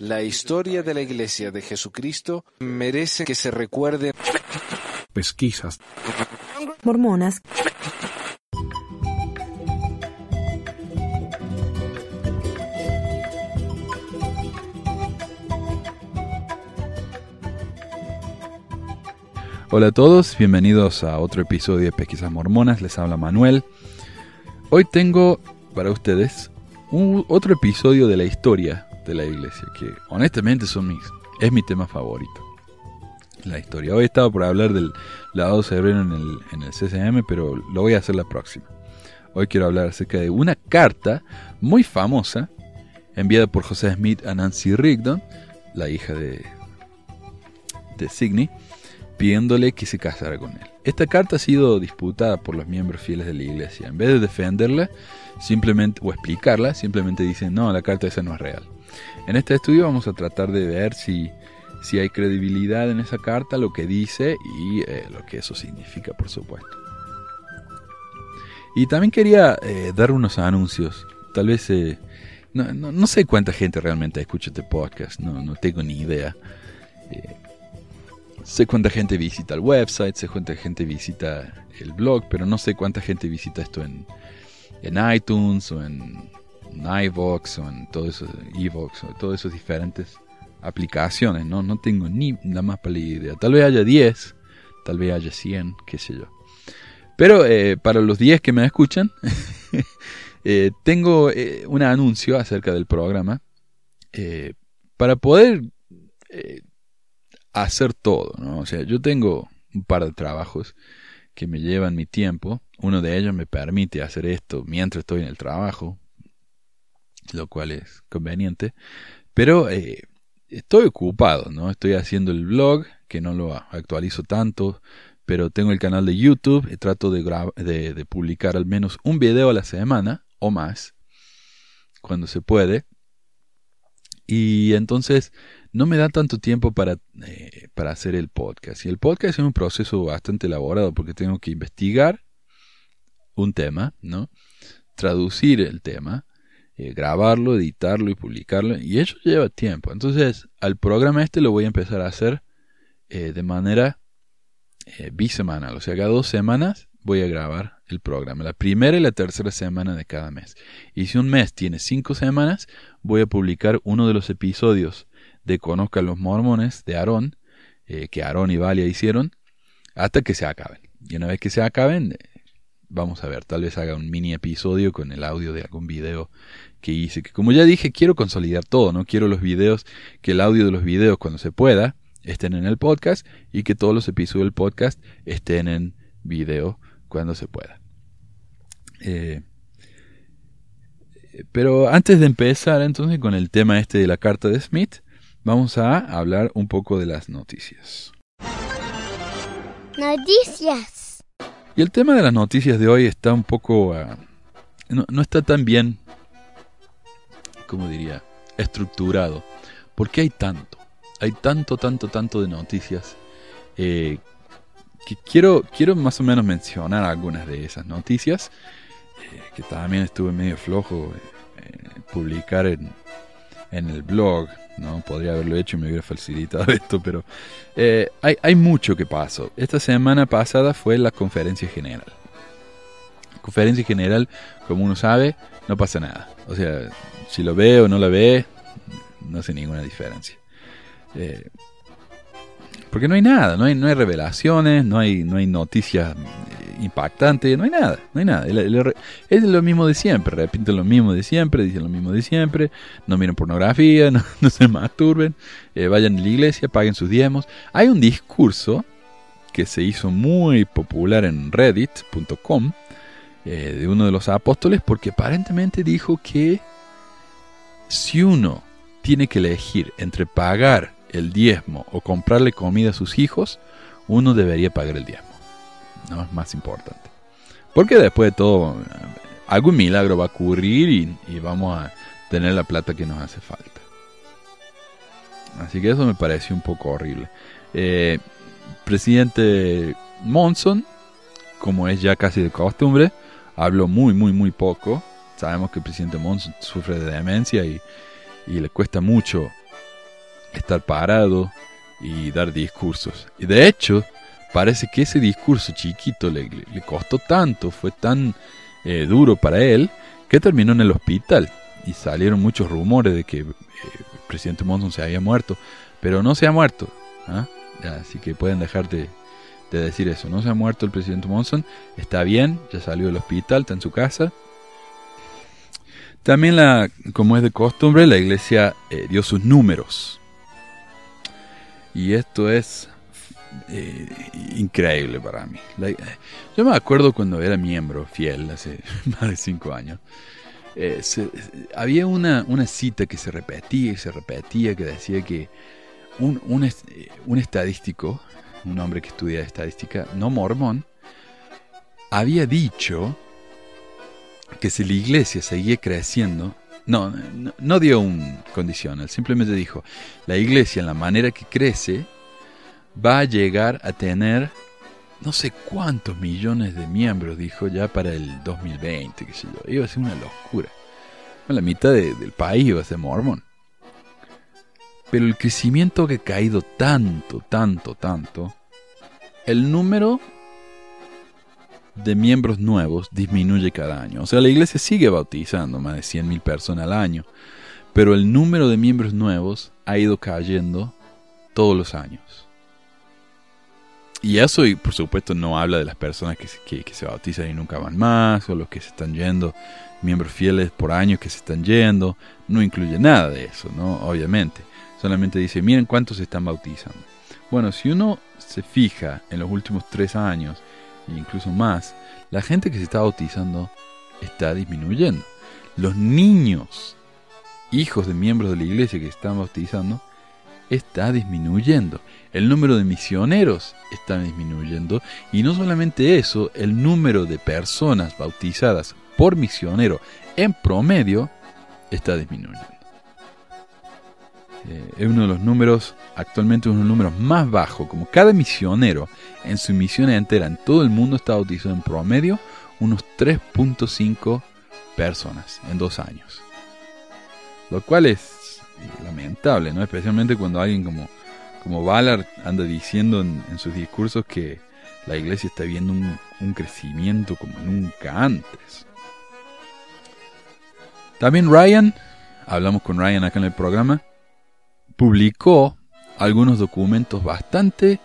La historia de la Iglesia de Jesucristo merece que se recuerde. Pesquisas. Mormonas. Hola a todos, bienvenidos a otro episodio de Pesquisas Mormonas, les habla Manuel. Hoy tengo para ustedes un, otro episodio de la historia de la iglesia, que honestamente son mis, es mi tema favorito. La historia. Hoy estaba por hablar del lavado cerebro en el, en el CCM, pero lo voy a hacer la próxima. Hoy quiero hablar acerca de una carta muy famosa enviada por José Smith a Nancy Rigdon, la hija de, de Sidney, pidiéndole que se casara con él. Esta carta ha sido disputada por los miembros fieles de la iglesia. En vez de defenderla simplemente o explicarla, simplemente dicen, no, la carta esa no es real. En este estudio vamos a tratar de ver si, si hay credibilidad en esa carta, lo que dice y eh, lo que eso significa, por supuesto. Y también quería eh, dar unos anuncios. Tal vez, eh, no, no, sé cuánta gente realmente escucha este podcast, no, no tengo ni idea. Sé cuánta gente visita el website, sé cuánta gente visita el blog, pero no sé cuánta gente visita esto en, en iTunes o en, iVox o en todo eso, Evox o todas esas diferentes aplicaciones, ¿no? No tengo ni la más pálida idea. Tal vez haya 10, tal vez haya 100, qué sé yo. Pero eh, para los 10 que me escuchan, eh, tengo eh, un anuncio acerca del programa. para poder hacer todo, ¿no? O sea, yo tengo un par de trabajos que me llevan mi tiempo. Uno de ellos me permite hacer esto mientras estoy en el trabajo, lo cual es conveniente. Pero eh, estoy ocupado, ¿no? Estoy haciendo el blog, que no lo actualizo tanto, pero tengo el canal de YouTube trato de, de, de publicar al menos un video a la semana o más, cuando se puede. Y entonces no me da tanto tiempo para, eh, para hacer el podcast. Y el podcast es un proceso bastante elaborado porque tengo que investigar un tema, ¿no? Traducir el tema, eh, grabarlo, editarlo y publicarlo. Y eso lleva tiempo. Entonces, al programa este lo voy a empezar a hacer eh, de manera bisemanal. O sea, cada dos semanas voy a grabar el programa. La primera y la tercera semana de cada mes. Y si un mes tiene cinco semanas, voy a publicar uno de los episodios de Conozcan los Mormones de Aarón, eh, que Aarón y Valia hicieron, hasta que se acaben. Y una vez que se acaben, eh, vamos a ver, tal vez haga un mini episodio con el audio de algún video que hice. Que como ya dije, quiero consolidar todo, ¿no? Quiero los videos, que el audio de los videos cuando se pueda estén en el podcast y que todos los episodios del podcast estén en video cuando se pueda. Eh, pero antes de empezar entonces con el tema este de la carta de Smith, vamos a hablar un poco de las noticias. Noticias. Y el tema de las noticias de hoy está un poco... Ah, no, está tan bien, como diría, estructurado. Porque hay tanto, hay tanto, tanto, tanto de noticias eh, que quiero, quiero más o menos mencionar algunas de esas noticias, eh, que también estuve medio flojo eh, publicar en, en el blog, ¿no? Podría haberlo hecho y me hubiera facilitado esto, pero eh, hay, hay, mucho que pasó. Esta semana pasada fue la conferencia general. conferencia general, como uno sabe, no pasa nada. O sea, si lo ve o no lo ve, no hace ninguna diferencia. Eh, porque no hay nada, no hay, no hay revelaciones, no hay, no hay noticias impactantes, no hay nada, no hay nada. Es lo mismo de siempre, repiten lo mismo de siempre, dicen lo mismo de siempre, no miren pornografía, no, se masturben, eh, vayan a la iglesia, paguen sus diezmos. Hay un discurso que se hizo muy popular en reddit.com eh, de uno de los apóstoles porque aparentemente dijo que si uno tiene que elegir entre pagar el diezmo o comprarle comida a sus hijos, uno debería pagar el diezmo. No es más importante. Porque después de todo, algún milagro va a ocurrir y, vamos a tener la plata que nos hace falta. Así que eso me pareció un poco horrible. Eh, presidente Monson, como es ya casi de costumbre, habló muy, muy, muy poco. Sabemos que el presidente Monson sufre de demencia y y le cuesta mucho estar parado y dar discursos. Y de hecho, parece que ese discurso chiquito le, costó tanto, fue tan eh, duro para él, que terminó en el hospital. Y salieron muchos rumores de que eh, el presidente Monson se había muerto, pero no se ha muerto. ¿ah? Así que pueden dejar de, de decir eso. No se ha muerto el presidente Monson, está bien, ya salió del hospital, está en su casa. También, la, como es de costumbre, la iglesia eh, dio sus números. Y esto es eh, increíble para mí. yo me acuerdo cuando era miembro fiel, hace más de cinco años. Eh, había una, una, cita que se repetía y se repetía que decía que un, un, un estadístico, un hombre que estudia estadística, no mormón, había dicho que si la iglesia seguía creciendo, no, no, dio un condicional, simplemente dijo, la iglesia en la manera que crece va a llegar a tener no sé cuántos millones de miembros, dijo ya para el 2020, que sé yo, iba a ser una locura. La mitad del país iba a ser mormón. Pero el crecimiento que ha caído tanto, tanto, tanto, el número de miembros nuevos disminuye cada año. O sea, la iglesia sigue bautizando más de 100.000 personas al año, pero el número de miembros nuevos ha ido cayendo todos los años. Y eso, y por supuesto, no habla de las personas que, que, se bautizan y nunca van más, o los que se están yendo, miembros fieles por años que se están yendo, no incluye nada de eso, ¿no? Obviamente. Solamente dice, miren cuántos se están bautizando. Bueno, si uno se fija en los últimos tres años, incluso más, la gente que se está bautizando está disminuyendo. Los niños, hijos de miembros de la iglesia que se están bautizando, está disminuyendo. El número de misioneros está disminuyendo. Y no solamente eso, el número de personas bautizadas por misionero en promedio está disminuyendo. Eh, es uno de los números, actualmente uno de los números más bajos, como cada misionero en su misión entera en todo el mundo está bautizado en promedio unos 3.5 personas en dos años. Lo cual es lamentable, ¿no? Especialmente cuando alguien como, como Ballard anda diciendo en, sus discursos que la iglesia está viendo un, un crecimiento como nunca antes. También Ryan, hablamos con Ryan acá en el programa, publicó algunos documentos bastante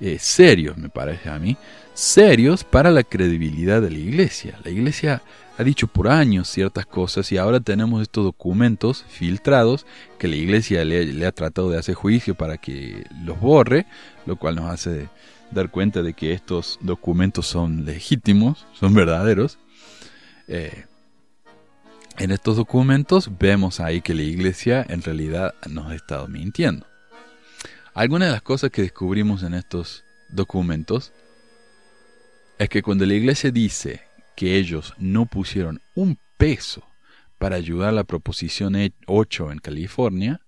eh, serios, me parece a mí, serios para la credibilidad de la iglesia. La iglesia ha dicho por años ciertas cosas y ahora tenemos estos documentos filtrados que la iglesia le, ha tratado de hacer juicio para que los borre, lo cual nos hace dar cuenta de que estos documentos son legítimos, son verdaderos. Eh, en estos documentos vemos ahí que la iglesia en realidad nos ha estado mintiendo. Algunas de las cosas que descubrimos en estos documentos es que cuando la iglesia dice que ellos no pusieron un peso para ayudar a la proposición 8 en California,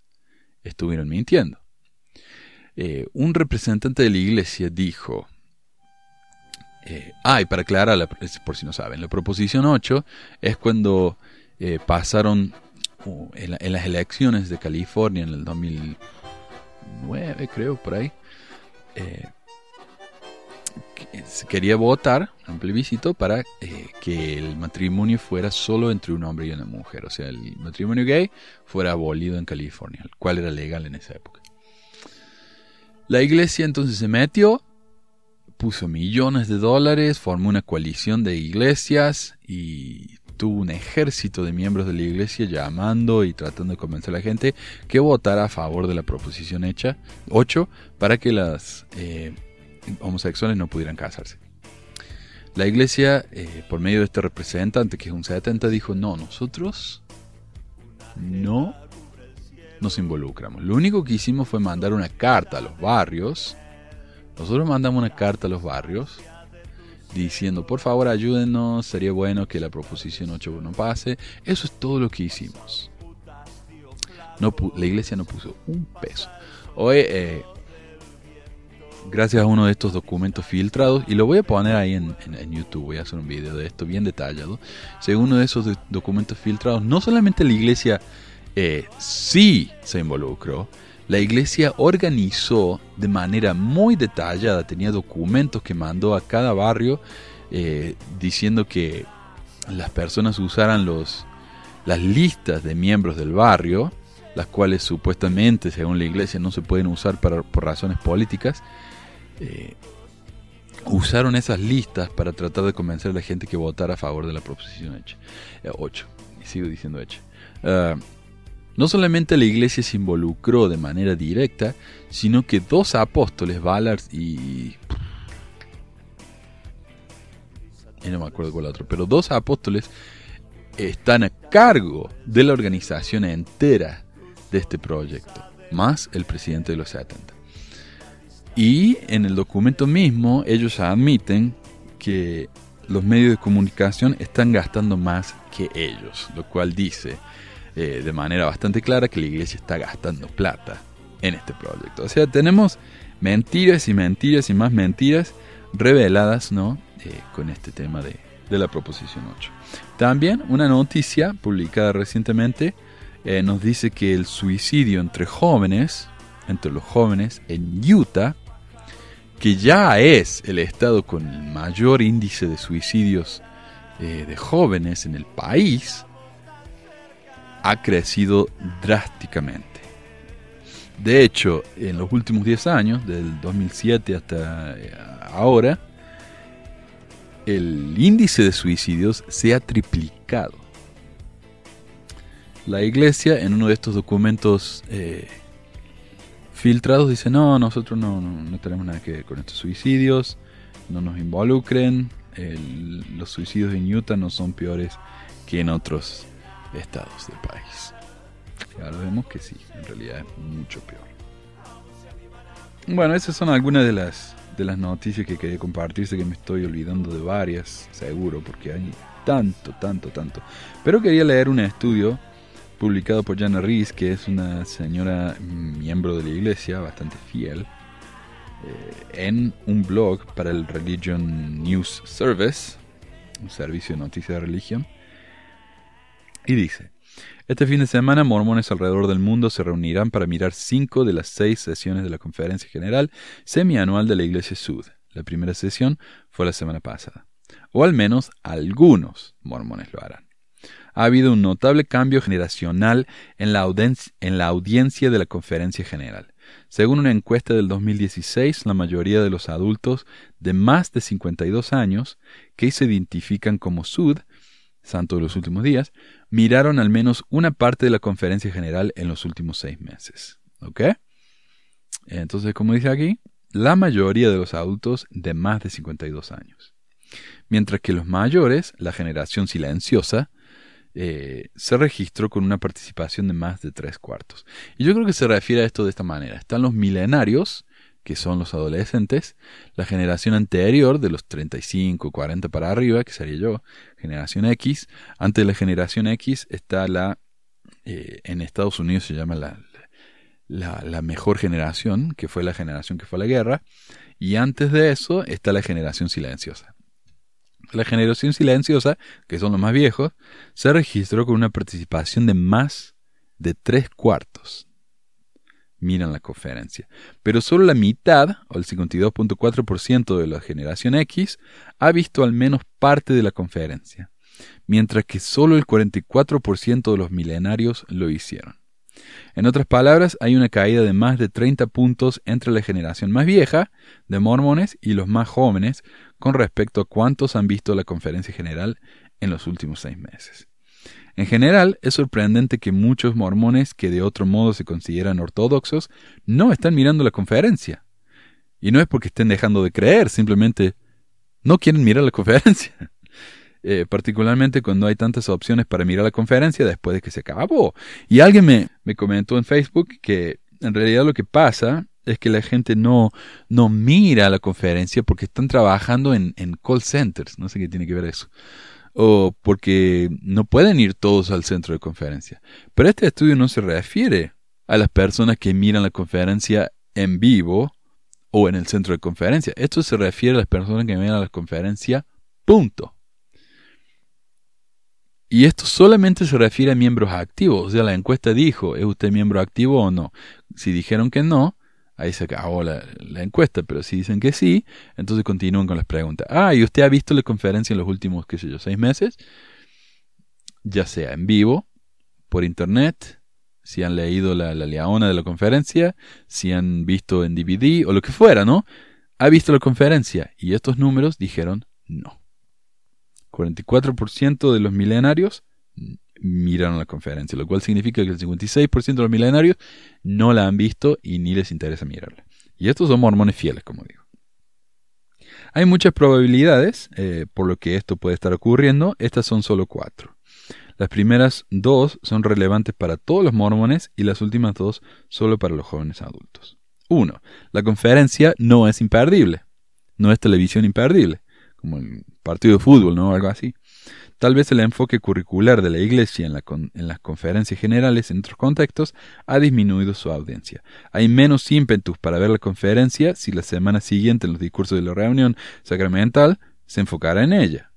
estuvieron mintiendo. Eh, un representante de la iglesia dijo, eh, ah, y para aclarar, por si no saben, la proposición 8 es cuando eh, pasaron uh, en, las elecciones de California en el 2009, creo, por ahí. Eh, quería votar un plebiscito para eh, que el matrimonio fuera solo entre un hombre y una mujer. O sea, el matrimonio gay fuera abolido en California, el cual era legal en esa época. La iglesia entonces se metió, puso millones de dólares, formó una coalición de iglesias y tuvo un ejército de miembros de la iglesia llamando y tratando de convencer a la gente que votara a favor de la proposición hecha 8 para que las eh, homosexuales no pudieran casarse. La iglesia, eh, por medio de este representante, que es un 70, dijo, no, nosotros no nos involucramos. Lo único que hicimos fue mandar una carta a los barrios. Nosotros mandamos una carta a los barrios diciendo, por favor ayúdenos, sería bueno que la proposición 8 no pase. Eso es todo lo que hicimos. No, la iglesia no puso un peso. Hoy, eh, gracias a uno de estos documentos filtrados, y lo voy a poner ahí en, YouTube, voy a hacer un video de esto bien detallado. Según uno de esos documentos filtrados, no solamente la iglesia eh, sí se involucró. La iglesia organizó de manera muy detallada, tenía documentos que mandó a cada barrio eh, diciendo que las personas usaran los, las listas de miembros del barrio, las cuales supuestamente, según la iglesia, no se pueden usar por razones políticas. Eh, usaron esas listas para tratar de convencer a la gente que votara a favor de la proposición 8. Eh, sigo diciendo hecha. Ah, no solamente la iglesia se involucró de manera directa, sino que dos apóstoles, Ballard y... y no me acuerdo cuál otro, pero dos apóstoles están a cargo de la organización entera de este proyecto, más el presidente de los 70. Y en el documento mismo ellos admiten que los medios de comunicación están gastando más que ellos, lo cual dice eh, de manera bastante clara que la iglesia está gastando plata en este proyecto. O sea, tenemos mentiras y mentiras y más mentiras reveladas ¿no? Eh, con este tema de, de, la proposición 8. También una noticia publicada recientemente eh, nos dice que el suicidio entre jóvenes, entre los jóvenes en Utah, que ya es el estado con el mayor índice de suicidios de jóvenes en el país, ha crecido drásticamente. De hecho, en los últimos 10 años, del 2007 hasta eh, ahora, el índice de suicidios se ha triplicado. La iglesia, en uno de estos documentos eh, filtrados dice, no, nosotros no, no, tenemos nada que ver con estos suicidios, no nos involucren, los suicidios en Utah no son peores que en otros estados del país. Y ahora vemos que sí, en realidad es mucho peor. Bueno, esas son algunas de las, de las noticias que quería compartirse, que me estoy olvidando de varias, seguro, porque hay tanto, tanto, tanto. Pero quería leer un estudio publicado por Jana Rees, que es una señora miembro de la iglesia, bastante fiel, eh, en un blog para el Religion News Service, un servicio de noticias de religión, y dice, este fin de semana mormones alrededor del mundo se reunirán para mirar cinco de las seis sesiones de la Conferencia General semianual de la Iglesia Sud. La primera sesión fue la semana pasada. O al menos algunos mormones lo harán ha habido un notable cambio generacional en la, audiencia de la conferencia general. Según una encuesta del 2016, la mayoría de los adultos de más de 52 años que se identifican como Sud, santo de los últimos días, miraron al menos una parte de la conferencia general en los últimos seis meses. ¿Ok? Entonces, como dice aquí, la mayoría de los adultos de más de 52 años. Mientras que los mayores, la generación silenciosa, eh, se registró con una participación de más de tres cuartos. Y yo creo que se refiere a esto de esta manera. Están los milenarios, que son los adolescentes, la generación anterior de los 35, 40 para arriba, que sería yo, generación X. Antes de la generación X está la, eh, en Estados Unidos se llama la, la, la, mejor generación, que fue la generación que fue a la guerra. Y antes de eso está la generación silenciosa. La generación silenciosa, que son los más viejos, se registró con una participación de más de tres cuartos. Miran la conferencia. Pero solo la mitad, o el 52.4% de la generación X, ha visto al menos parte de la conferencia, mientras que solo el 44% de los milenarios lo hicieron. En otras palabras, hay una caída de más de 30 puntos entre la generación más vieja de mormones y los más jóvenes con respecto a cuántos han visto la conferencia general en los últimos seis meses. En general, es sorprendente que muchos mormones que de otro modo se consideran ortodoxos no están mirando la conferencia. Y no es porque estén dejando de creer, simplemente no quieren mirar la conferencia. Eh, particularmente cuando hay tantas opciones para mirar la conferencia después de que se acabó. Y alguien me, me comentó en Facebook que en realidad lo que pasa es que la gente no, no mira la conferencia porque están trabajando en, en call centers, no sé qué tiene que ver eso, o porque no pueden ir todos al centro de conferencia. Pero este estudio no se refiere a las personas que miran la conferencia en vivo o en el centro de conferencia. Esto se refiere a las personas que miran la conferencia, punto. Y esto solamente se refiere a miembros activos. O sea, la encuesta dijo, ¿es usted miembro activo o no? Si dijeron que no, ahí se acabó la, la, encuesta. Pero si dicen que sí, entonces continúan con las preguntas. Ah, ¿y usted ha visto la conferencia en los últimos, qué sé yo, seis meses? Ya sea en vivo, por internet, si han leído la, la leona de la conferencia, si han visto en DVD o lo que fuera, ¿no? ¿Ha visto la conferencia? Y estos números dijeron no. 44% de los milenarios miraron la conferencia, lo cual significa que el 56% de los milenarios no la han visto y ni les interesa mirarla. Y estos son mormones fieles, como digo. Hay muchas probabilidades eh, por lo que esto puede estar ocurriendo, estas son solo cuatro. Las primeras dos son relevantes para todos los mormones y las últimas dos solo para los jóvenes adultos. 1. La conferencia no es imperdible. No es televisión imperdible, como el partido de fútbol, ¿no? Algo así. Tal vez el enfoque curricular de la Iglesia en, las conferencias generales en otros contextos ha disminuido su audiencia. Hay menos ímpetus para ver la conferencia si la semana siguiente en los discursos de la reunión sacramental se enfocara en ella.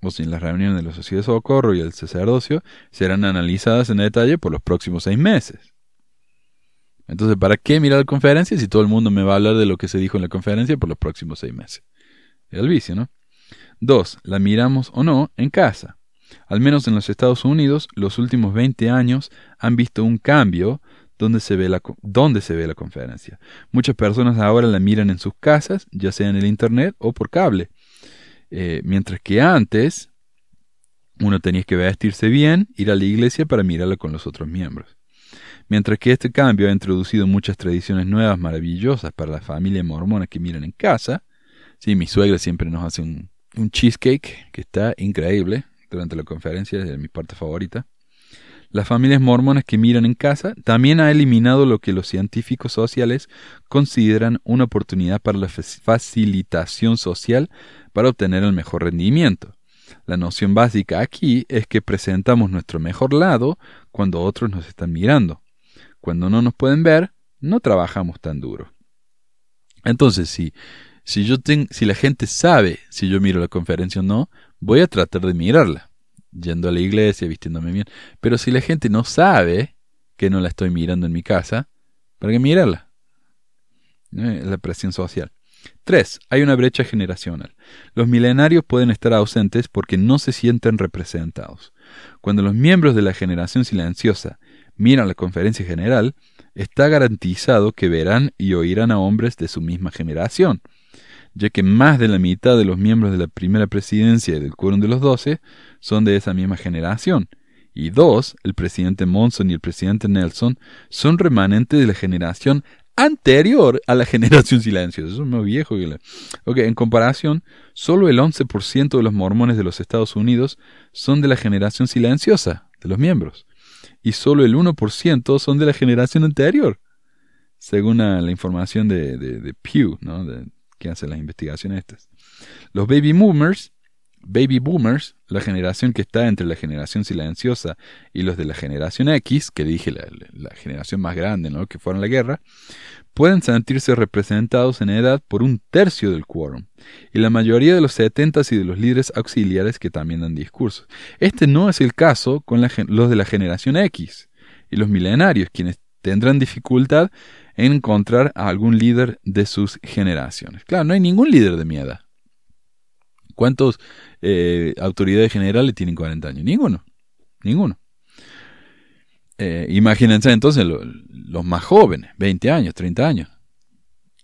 O si en las reuniones de la Sociedad de Socorro y el sacerdocio serán analizadas en detalle por los próximos seis meses. Entonces, ¿para qué mirar la conferencia si todo el mundo me va a hablar de lo que se dijo en la conferencia por los próximos seis meses? El vicio, ¿no? Dos, la miramos o no en casa. Al menos en los Estados Unidos, los últimos 20 años han visto un cambio donde se ve la, donde se ve la conferencia. Muchas personas ahora la miran en sus casas, ya sea en el Internet o por cable. Eh, mientras que antes uno tenía que vestirse bien, ir a la iglesia para mirarla con los otros miembros. Mientras que este cambio ha introducido muchas tradiciones nuevas maravillosas para la familia mormona que miran en casa, sí, mi suegra siempre nos hace un, un cheesecake que está increíble durante la conferencia, es mi parte favorita. Las familias mormonas que miran en casa también ha eliminado lo que los científicos sociales consideran una oportunidad para la facilitación social para obtener el mejor rendimiento. La noción básica aquí es que presentamos nuestro mejor lado cuando otros nos están mirando. Cuando no nos pueden ver, no trabajamos tan duro. Entonces, si, si, yo si la gente sabe si yo miro la conferencia o no, voy a tratar de mirarla, yendo a la iglesia, vistiéndome bien. Pero si la gente no sabe que no la estoy mirando en mi casa, ¿para qué mirarla? Eh, la presión social. 3. Hay una brecha generacional. Los milenarios pueden estar ausentes porque no se sienten representados. Cuando los miembros de la generación silenciosa miran la conferencia general, está garantizado que verán y oirán a hombres de su misma generación, ya que más de la mitad de los miembros de la primera presidencia y del quórum de los doce son de esa misma generación, y dos, el presidente Monson y el presidente Nelson, son remanentes de la generación anterior a la generación silenciosa. Eso es más viejo que la... Ok, en comparación, solo el 11% de los mormones de los Estados Unidos son de la generación silenciosa, de los miembros y solo el 1% son de la generación anterior, según la, información de, de, Pew, ¿no? de, que hace las investigaciones estas. Los baby boomers, baby boomers, la generación que está entre la generación silenciosa y los de la generación X, que dije la, generación más grande, ¿no? que fueron la guerra, pueden sentirse representados en edad por un tercio del quórum, y la mayoría de los setentas y de los líderes auxiliares que también dan discursos. Este no es el caso con los de la generación X y los milenarios, quienes tendrán dificultad encontrar a algún líder de sus generaciones. Claro, no hay ningún líder de mi edad. ¿Cuántos eh, autoridades generales tienen 40 años? Ninguno. Ninguno. Eh, imagínense entonces los más jóvenes, 20 años, 30 años.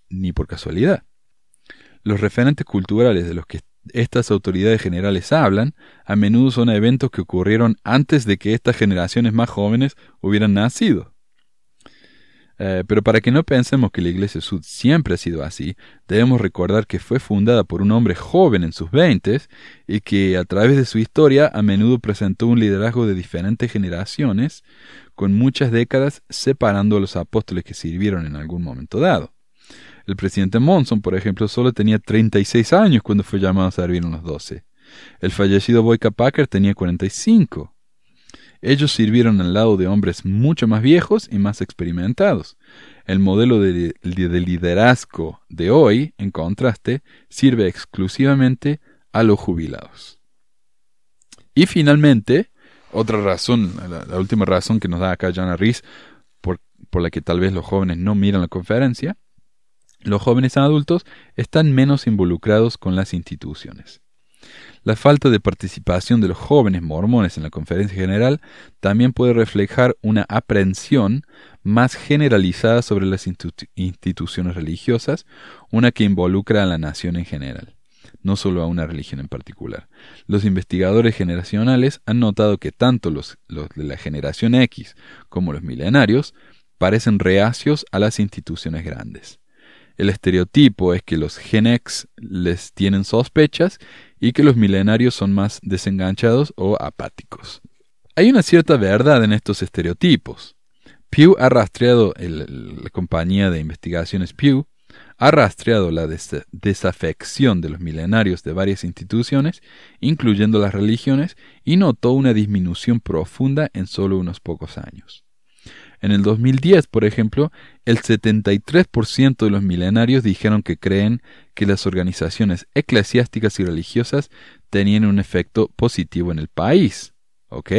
Ni por casualidad. Los referentes culturales de los que estas autoridades generales hablan a menudo son eventos que ocurrieron antes de que estas generaciones más jóvenes hubieran nacido. Eh, pero para que no pensemos que la Iglesia Sud siempre ha sido así, debemos recordar que fue fundada por un hombre joven en sus veintes y que a través de su historia a menudo presentó un liderazgo de diferentes generaciones, con muchas décadas separando a los apóstoles que sirvieron en algún momento dado. El presidente Monson, por ejemplo, solo tenía 36 años cuando fue llamado a servir en los 12. El fallecido Boyka Packer tenía 45. Ellos sirvieron al lado de hombres mucho más viejos y más experimentados. El modelo de, liderazgo de hoy, en contraste, sirve exclusivamente a los jubilados. Y finalmente, otra razón, la, última razón que nos da acá Jana Riz, por, por la que tal vez los jóvenes no miran la conferencia, los jóvenes adultos están menos involucrados con las instituciones. La falta de participación de los jóvenes mormones en la conferencia general también puede reflejar una aprehensión más generalizada sobre las instituciones religiosas, una que involucra a la nación en general, no solo a una religión en particular. Los investigadores generacionales han notado que tanto los, de la generación X como los milenarios parecen reacios a las instituciones grandes. El estereotipo es que los Gen X les tienen sospechas y que los milenarios son más desenganchados o apáticos. Hay una cierta verdad en estos estereotipos. Pew ha rastreado, la compañía de investigaciones Pew, ha rastreado la desafección de los milenarios de varias instituciones, incluyendo las religiones, y notó una disminución profunda en solo unos pocos años. En el 2010, por ejemplo, el 73% de los milenarios dijeron que creen que las organizaciones eclesiásticas y religiosas tenían un efecto positivo en el país. ¿Ok?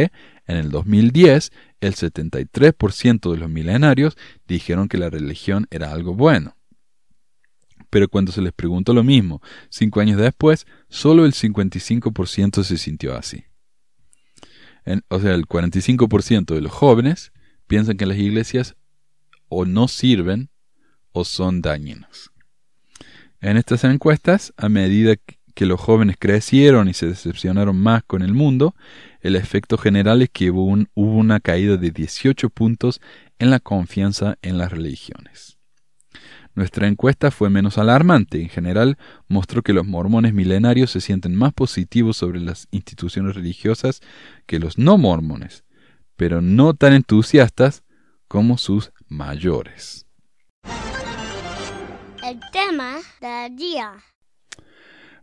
En el 2010, el 73% de los milenarios dijeron que la religión era algo bueno. Pero cuando se les preguntó lo mismo, cinco años después, solo el 55% se sintió así. o sea, el 45% de los jóvenes piensan que las iglesias o no sirven o son dañinas. En estas encuestas, a medida que los jóvenes crecieron y se decepcionaron más con el mundo, el efecto general es que hubo, hubo una caída de 18 puntos en la confianza en las religiones. Nuestra encuesta fue menos alarmante. En general, mostró que los mormones milenarios se sienten más positivos sobre las instituciones religiosas que los no mormones, pero no tan entusiastas como sus mayores. El tema del día.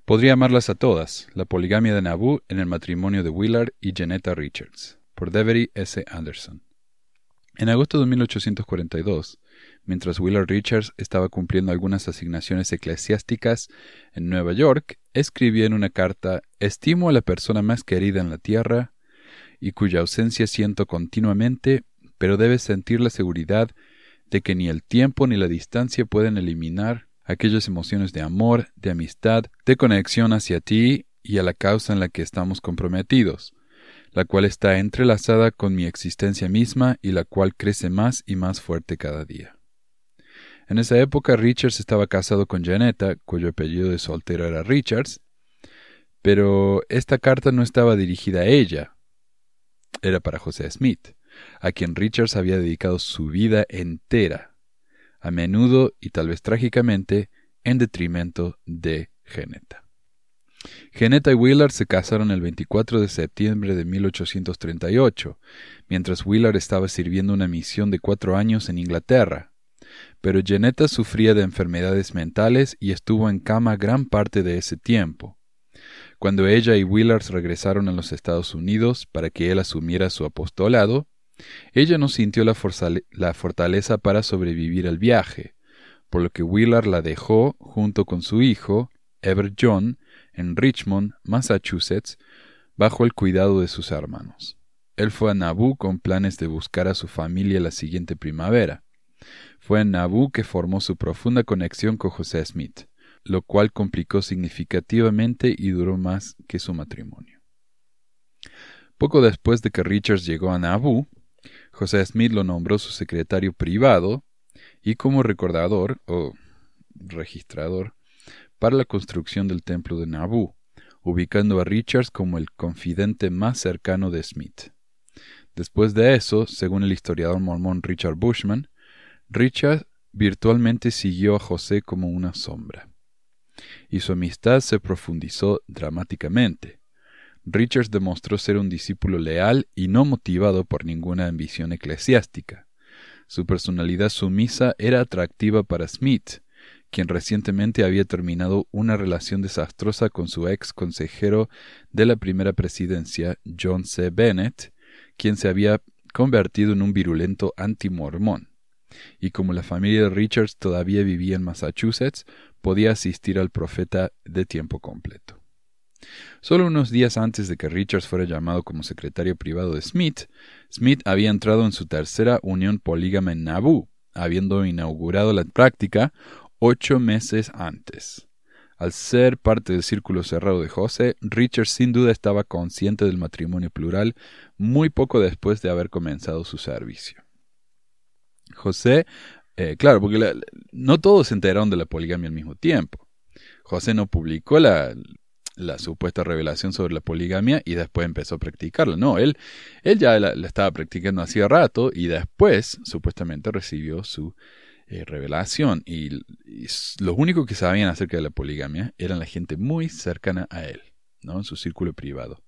Podría amarlas a todas, la poligamia de Nabu en el matrimonio de Willard y Janetta Richards, por Devery S. Anderson. En agosto de 1842, mientras Willard Richards estaba cumpliendo algunas asignaciones eclesiásticas en Nueva York, escribió en una carta Estimo a la persona más querida en la tierra, y cuya ausencia siento continuamente, pero debes sentir la seguridad de que ni el tiempo ni la distancia pueden eliminar aquellas emociones de amor, de amistad, de conexión hacia ti y a la causa en la que estamos comprometidos, la cual está entrelazada con mi existencia misma y la cual crece más y más fuerte cada día. En esa época Richards estaba casado con Janetta, cuyo apellido de soltero era Richards, pero esta carta no estaba dirigida a ella, era para José Smith, a quien Richards había dedicado su vida entera, a menudo y tal vez trágicamente en detrimento de Geneta. Geneta y Willard se casaron el 24 de septiembre de 1838, mientras Willard estaba sirviendo una misión de cuatro años en Inglaterra. Pero Geneta sufría de enfermedades mentales y estuvo en cama gran parte de ese tiempo. Cuando ella y Willard regresaron a los Estados Unidos para que él asumiera su apostolado, ella no sintió la, fortaleza para sobrevivir al viaje, por lo que Willard la dejó junto con su hijo, Ever John, en Richmond, Massachusetts, bajo el cuidado de sus hermanos. Él fue a Nauvoo con planes de buscar a su familia la siguiente primavera. Fue en Nauvoo que formó su profunda conexión con José Smith lo cual complicó significativamente y duró más que su matrimonio. Poco después de que Richards llegó a Nauvoo, José Smith lo nombró su secretario privado y como recordador o registrador para la construcción del templo de Nauvoo, ubicando a Richards como el confidente más cercano de Smith. Después de eso, según el historiador mormón Richard Bushman, Richard virtualmente siguió a José como una sombra y su amistad se profundizó dramáticamente. Richards demostró ser un discípulo leal y no motivado por ninguna ambición eclesiástica. Su personalidad sumisa era atractiva para Smith, quien recientemente había terminado una relación desastrosa con su ex consejero de la primera presidencia, John C. Bennett, quien se había convertido en un virulento antimormón. Y como la familia de Richards todavía vivía en Massachusetts, podía asistir al profeta de tiempo completo. Solo unos días antes de que Richards fuera llamado como secretario privado de Smith, Smith había entrado en su tercera unión polígama en Nauvoo, habiendo inaugurado la práctica ocho meses antes. Al ser parte del círculo cerrado de José, Richards sin duda estaba consciente del matrimonio plural muy poco después de haber comenzado su servicio. José, eh, claro, porque no todos se enteraron de la poligamia al mismo tiempo. José no publicó la, la supuesta revelación sobre la poligamia y después empezó a practicarla. No, él, él ya la, estaba practicando hacía rato y después supuestamente recibió su eh, revelación y, los únicos que sabían acerca de la poligamia eran la gente muy cercana a él, ¿no? En su círculo privado.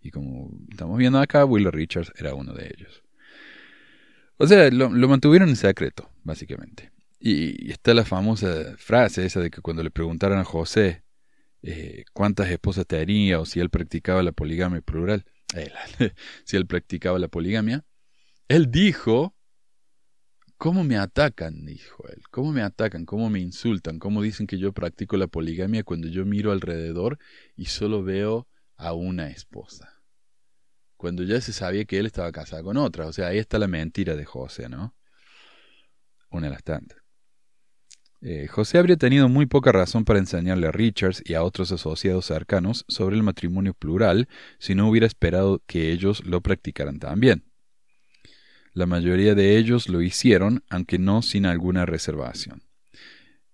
Y como estamos viendo acá, Will Richards era uno de ellos. O sea, lo, mantuvieron en secreto, básicamente. Y, está la famosa frase esa de que cuando le preguntaron a José eh, cuántas esposas tenía o si él practicaba la poligamia plural, eh, si él practicaba la poligamia, él dijo, ¿cómo me atacan? dijo él, ¿cómo me atacan? ¿Cómo me insultan? ¿Cómo dicen que yo practico la poligamia cuando yo miro alrededor y solo veo a una esposa? Cuando ya se sabía que él estaba casado con otra, o sea, ahí está la mentira de José, ¿no? Una de las tantas. Eh, José habría tenido muy poca razón para enseñarle a Richards y a otros asociados cercanos sobre el matrimonio plural si no hubiera esperado que ellos lo practicaran también. La mayoría de ellos lo hicieron, aunque no sin alguna reservación.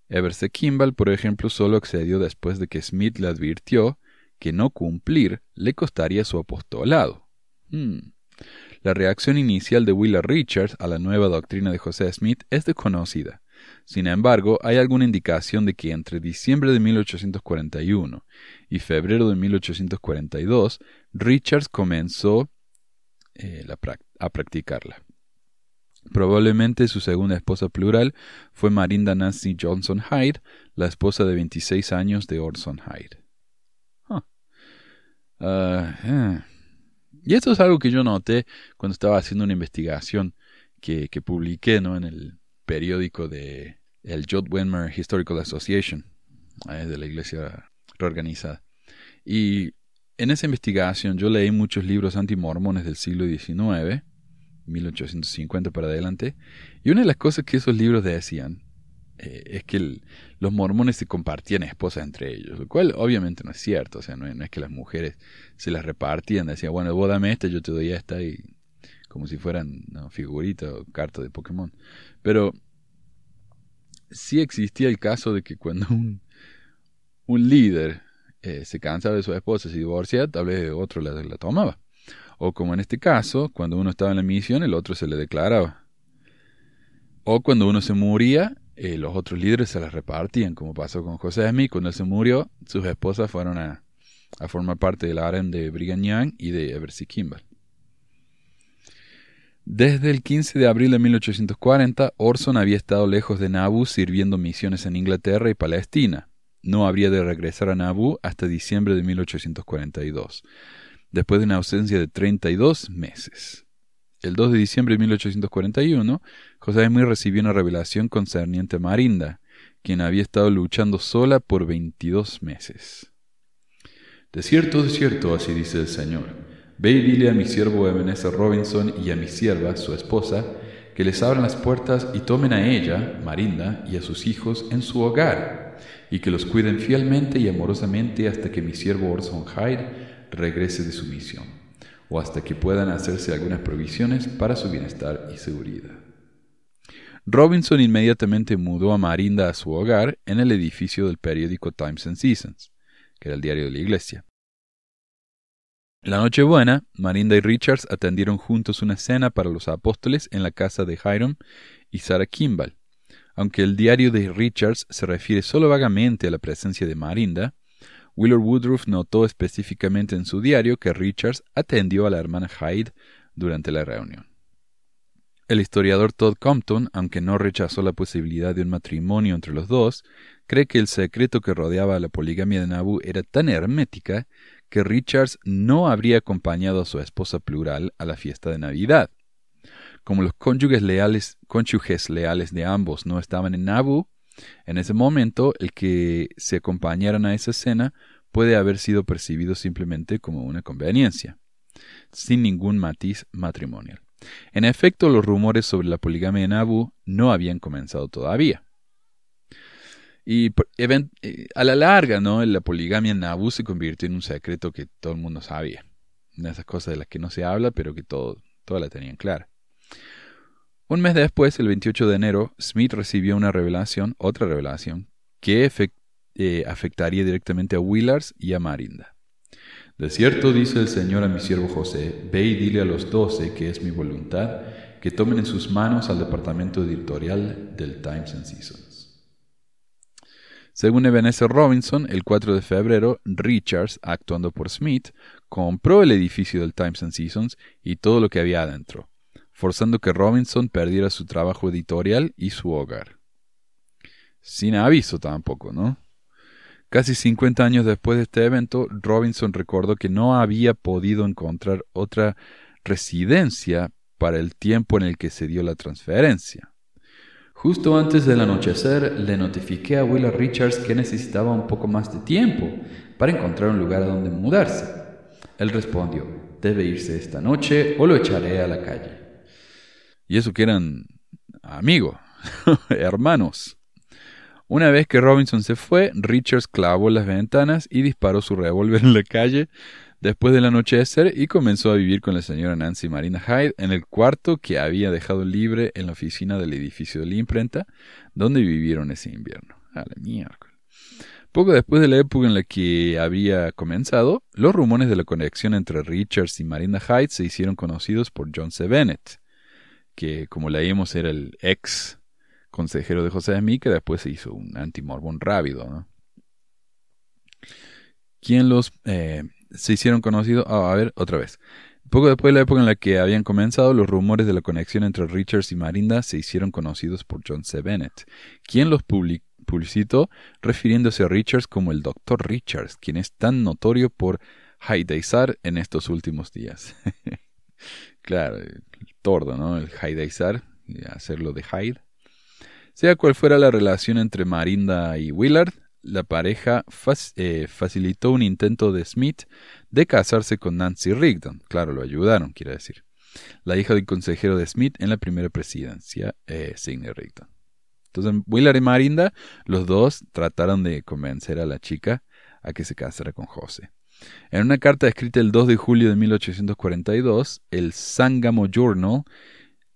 Everse Kimball, por ejemplo, solo accedió después de que Smith le advirtió que no cumplir le costaría su apostolado. Hmm. La reacción inicial de Willa Richards a la nueva doctrina de José Smith es desconocida. Sin embargo, hay alguna indicación de que entre diciembre de 1841 y febrero de 1842, Richards comenzó eh, a practicarla. Probablemente su segunda esposa plural fue Marinda Nancy Johnson Hyde, la esposa de 26 años de Orson Hyde. Ah, eh. Y esto es algo que yo noté cuando estaba haciendo una investigación que, que publiqué ¿no? en el periódico de el Jod Wenmer Historical Association, eh, de la iglesia reorganizada. Y en esa investigación yo leí muchos libros antimormones del siglo XIX, 1850 para adelante, y una de las cosas que esos libros decían eh, es que los mormones se compartían esposas entre ellos, lo cual obviamente no es cierto, o sea, no, es que las mujeres se las repartían, decían, bueno, vos dame esta, yo te doy esta, y como si fueran figuritas o cartas de Pokémon. Pero sí existía el caso de que cuando un, un líder eh, se cansaba de su esposa, se divorcia, tal vez otro la, la tomaba. O como en este caso, cuando uno estaba en la misión, el otro se le declaraba. O cuando uno se moría, eh, los otros líderes se las repartían, como pasó con José Smith. Cuando se murió, sus esposas fueron a, formar parte del harem de Brigham Young y de Eversy Kimball. Desde el 15 de abril de 1840, Orson había estado lejos de Nauvoo sirviendo misiones en Inglaterra y Palestina. No habría de regresar a Nauvoo hasta diciembre de 1842, después de una ausencia de 32 meses. El 2 de diciembre de 1841, José Smith recibió una revelación concerniente a Marinda, quien había estado luchando sola por 22 meses. De cierto, de cierto, así dice el Señor Ve y dile a mi siervo Ebenezer Robinson y a mi sierva, su esposa, que les abran las puertas y tomen a ella, Marinda, y a sus hijos en su hogar, y que los cuiden fielmente y amorosamente hasta que mi siervo Orson Hyde regrese de su misión, o hasta que puedan hacerse algunas provisiones para su bienestar y seguridad. Robinson inmediatamente mudó a Marinda a su hogar en el edificio del periódico Times and Seasons, que era el diario de la iglesia. La Nochebuena, Marinda y Richards atendieron juntos una cena para los apóstoles en la casa de Hiram y Sarah Kimball. Aunque el diario de Richards se refiere solo vagamente a la presencia de Marinda, Willard Woodruff notó específicamente en su diario que Richards atendió a la hermana Hyde durante la reunión. El historiador Todd Compton, aunque no rechazó la posibilidad de un matrimonio entre los dos, cree que el secreto que rodeaba la poligamia de Nabu era tan hermética que Richards no habría acompañado a su esposa plural a la fiesta de Navidad. Como los cónyuges leales, cónyuges leales de ambos no estaban en Nabu, en ese momento el que se acompañaran a esa cena puede haber sido percibido simplemente como una conveniencia, sin ningún matiz matrimonial. En efecto, los rumores sobre la poligamia en Abu no habían comenzado todavía. Y eh, a la larga, ¿no? La poligamia en Abu se convirtió en un secreto que todo el mundo sabía. De esas cosas de las que no se habla, pero que todo, todas la tenían clara. Un mes después, el 28 de enero, Smith recibió una revelación, otra revelación, que eh, afectaría directamente a Willars y a Marinda. De cierto dice el Señor a mi siervo José, ve y dile a los doce que es mi voluntad, que tomen en sus manos al departamento editorial del Times and Seasons. Según Ebenezer Robinson, el 4 de febrero, Richards, actuando por Smith, compró el edificio del Times and Seasons y todo lo que había adentro, forzando que Robinson perdiera su trabajo editorial y su hogar. Sin aviso tampoco, ¿no? Casi 50 años después de este evento, Robinson recordó que no había podido encontrar otra residencia para el tiempo en el que se dio la transferencia. Justo antes del anochecer le notifiqué a Willa Richards que necesitaba un poco más de tiempo para encontrar un lugar a donde mudarse. Él respondió, debe irse esta noche o lo echaré a la calle. Y eso que eran amigos, hermanos. Una vez que Robinson se fue, Richards clavó las ventanas y disparó su revólver en la calle después del anochecer y comenzó a vivir con la señora Nancy Marina Hyde en el cuarto que había dejado libre en la oficina del edificio de la imprenta, donde vivieron ese invierno. A la. Poco después de la época en la que había comenzado, los rumores de la conexión entre Richards y Marina Hyde se hicieron conocidos por John C. Bennett, que como leímos era el ex consejero de José Smith, que después se hizo un antimorbón rápido. ¿no? ¿Quién los eh, se hicieron conocidos? Ah, a ver, otra vez. Poco después de la época en la que habían comenzado, los rumores de la conexión entre Richards y Marinda se hicieron conocidos por John C. Bennett, quien los publicitó refiriéndose a Richards como el Dr. Richards, quien es tan notorio por haideizar en estos últimos días. claro, tordo, ¿no? El haideizar, hacerlo de Hyde. Sea cual fuera la relación entre Marinda y Willard, la pareja eh, facilitó un intento de Smith de casarse con Nancy Rigdon. Claro, lo ayudaron, quiere decir. La hija del consejero de Smith en la primera presidencia, eh, Sidney Rigdon. Entonces, Willard y Marinda, los dos trataron de convencer a la chica a que se casara con José. En una carta escrita el 2 de julio de 1842, el Sangamo Journal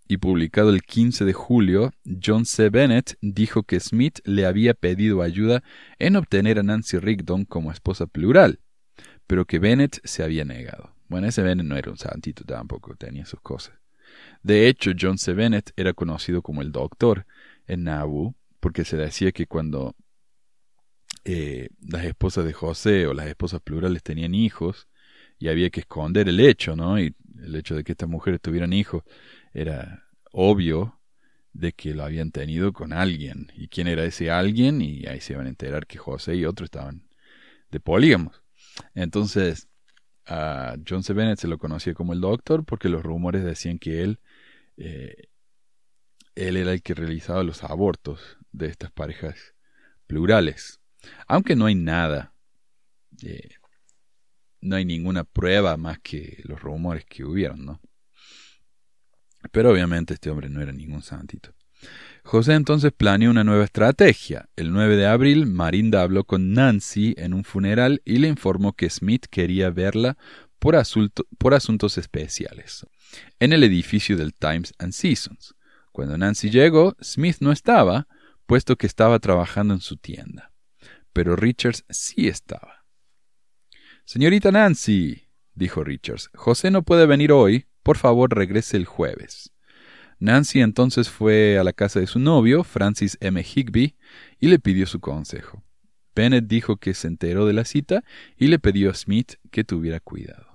y publicado el 15 de julio, John C. Bennett dijo que Smith le había pedido ayuda en obtener a Nancy Rigdon como esposa plural, pero que Bennett se había negado. Bueno, ese Bennett no era un santito tampoco, tenía sus cosas. De hecho, John C. Bennett era conocido como el doctor en Nauvoo, porque se decía que cuando eh, las esposas de José o las esposas plurales tenían hijos, y había que esconder el hecho, ¿no? Y el hecho de que estas mujeres tuvieran hijos era obvio de que lo habían tenido con alguien. ¿Y quién era ese alguien? Y ahí se iban a enterar que José y otros estaban de polígamos. Entonces, a John C. Bennett se lo conocía como el doctor porque los rumores decían que él, eh, él era el que realizaba los abortos de estas parejas plurales. Aunque no hay nada, eh, no hay ninguna prueba más que los rumores que hubieron, ¿no? Pero obviamente este hombre no era ningún santito. José entonces planeó una nueva estrategia. El 9 de abril, Marinda habló con Nancy en un funeral y le informó que Smith quería verla por, por asuntos especiales, en el edificio del Times and Seasons. Cuando Nancy llegó, Smith no estaba, puesto que estaba trabajando en su tienda. Pero Richards sí estaba. Señorita Nancy, dijo Richards, José no puede venir hoy por favor, regrese el jueves. Nancy entonces fue a la casa de su novio, Francis M. Higby, y le pidió su consejo. Bennett dijo que se enteró de la cita y le pidió a Smith que tuviera cuidado.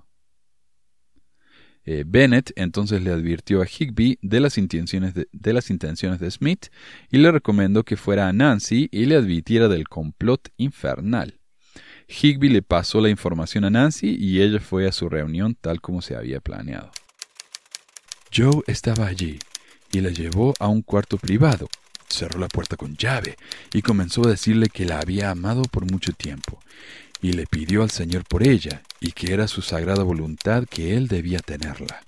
Eh, Bennett entonces le advirtió a Higby de las, intenciones de, de las intenciones de Smith y le recomendó que fuera a Nancy y le advirtiera del complot infernal. Higby le pasó la información a Nancy y ella fue a su reunión tal como se había planeado. Joe estaba allí y la llevó a un cuarto privado. Cerró la puerta con llave y comenzó a decirle que la había amado por mucho tiempo y le pidió al Señor por ella, y que era su sagrada voluntad que él debía tenerla.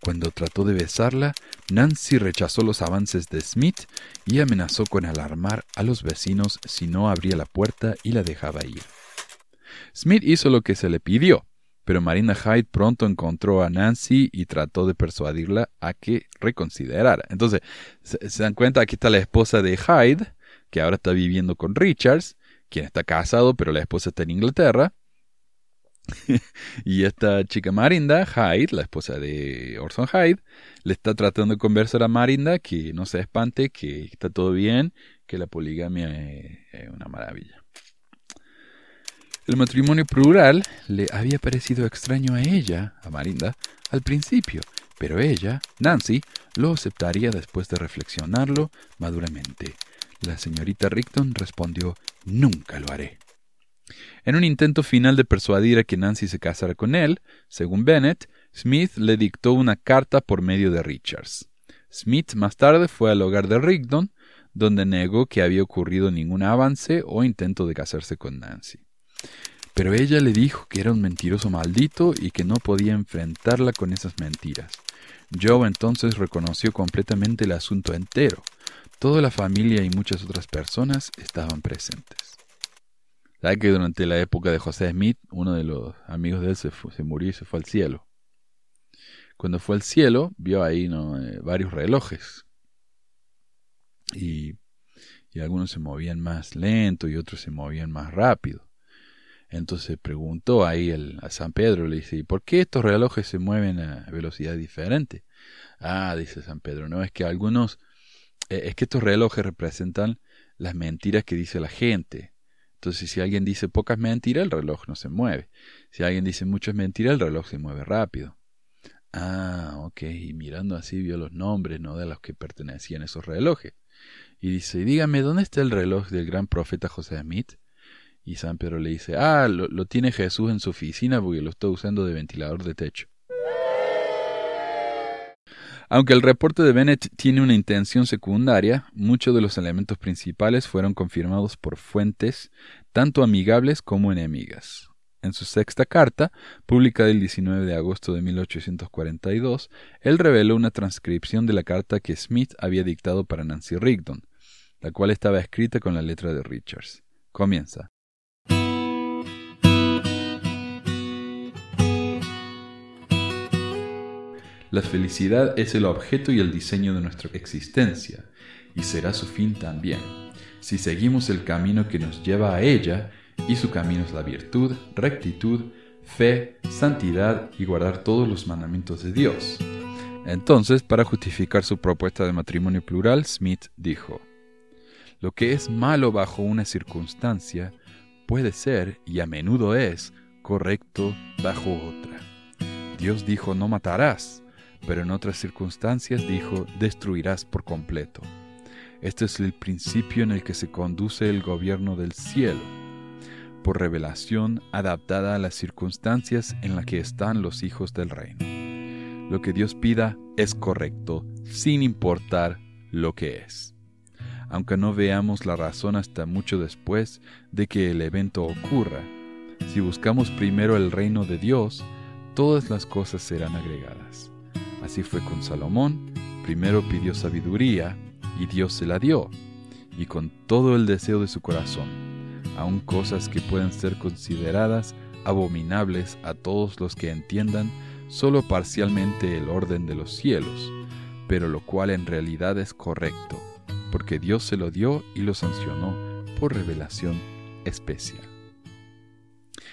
Cuando trató de besarla, Nancy rechazó los avances de Smith y amenazó con alarmar a los vecinos si no abría la puerta y la dejaba ir. Smith hizo lo que se le pidió, pero Marina Hyde pronto encontró a Nancy y trató de persuadirla a que reconsiderara. Entonces, se, dan cuenta, aquí está la esposa de Hyde, que ahora está viviendo con Richards, quien está casado, pero la esposa está en Inglaterra, y esta chica Marinda, Hyde, la esposa de Orson Hyde, le está tratando de conversar a Marinda que no se espante, que está todo bien, que la poligamia es, una maravilla. El matrimonio plural le había parecido extraño a ella, a Marinda, al principio, pero ella, Nancy, lo aceptaría después de reflexionarlo maduramente. La señorita Rickton respondió Nunca lo haré. En un intento final de persuadir a que Nancy se casara con él, según Bennett, Smith le dictó una carta por medio de Richards. Smith más tarde fue al hogar de Rigdon, donde negó que había ocurrido ningún avance o intento de casarse con Nancy. Pero ella le dijo que era un mentiroso maldito y que no podía enfrentarla con esas mentiras. Joe entonces reconoció completamente el asunto entero. Toda la familia y muchas otras personas estaban presentes. ¿Sabe que durante la época de José Smith, uno de los amigos de él se, se murió y se fue al cielo? Cuando fue al cielo, vio ahí. Eh, varios relojes. Y, y algunos se movían más lento y otros se movían más rápido. Entonces preguntó ahí el, a San Pedro, le dice, ¿y por qué estos relojes se mueven a velocidad diferente? Ah, dice San Pedro, no, es que algunos, es que estos relojes representan las mentiras que dice la gente. Entonces, si alguien dice pocas mentiras, el reloj no se mueve. Si alguien dice muchas mentiras, el reloj se mueve rápido. Ah, ok. Y mirando así vio los nombres, ¿no? De los que pertenecían esos relojes. Y dice, dígame, ¿dónde está el reloj del gran profeta José Smith? Y San Pedro le dice, ah, lo, lo tiene Jesús en su oficina porque lo está usando de ventilador de techo. Aunque el reporte de Bennett tiene una intención secundaria, muchos de los elementos principales fueron confirmados por fuentes tanto amigables como enemigas. En su sexta carta, publicada el 19 de agosto de 1842, él reveló una transcripción de la carta que Smith había dictado para Nancy Rigdon, la cual estaba escrita con la letra de Richards. Comienza. La felicidad es el objeto y el diseño de nuestra existencia, y será su fin también, si seguimos el camino que nos lleva a ella, y su camino es la virtud, rectitud, fe, santidad y guardar todos los mandamientos de Dios. Entonces, para justificar su propuesta de matrimonio plural, Smith dijo, Lo que es malo bajo una circunstancia puede ser, y a menudo es, correcto bajo otra. Dios dijo no matarás, pero en otras circunstancias dijo, destruirás por completo. Este es el principio en el que se conduce el gobierno del cielo, por revelación adaptada a las circunstancias en las que están los hijos del reino. Lo que Dios pida es correcto, sin importar lo que es. Aunque no veamos la razón hasta mucho después de que el evento ocurra, si buscamos primero el reino de Dios, todas las cosas serán agregadas. Así fue con Salomón, primero pidió sabiduría y Dios se la dio, y con todo el deseo de su corazón, aun cosas que pueden ser consideradas abominables a todos los que entiendan solo parcialmente el orden de los cielos, pero lo cual en realidad es correcto, porque Dios se lo dio y lo sancionó por revelación especial.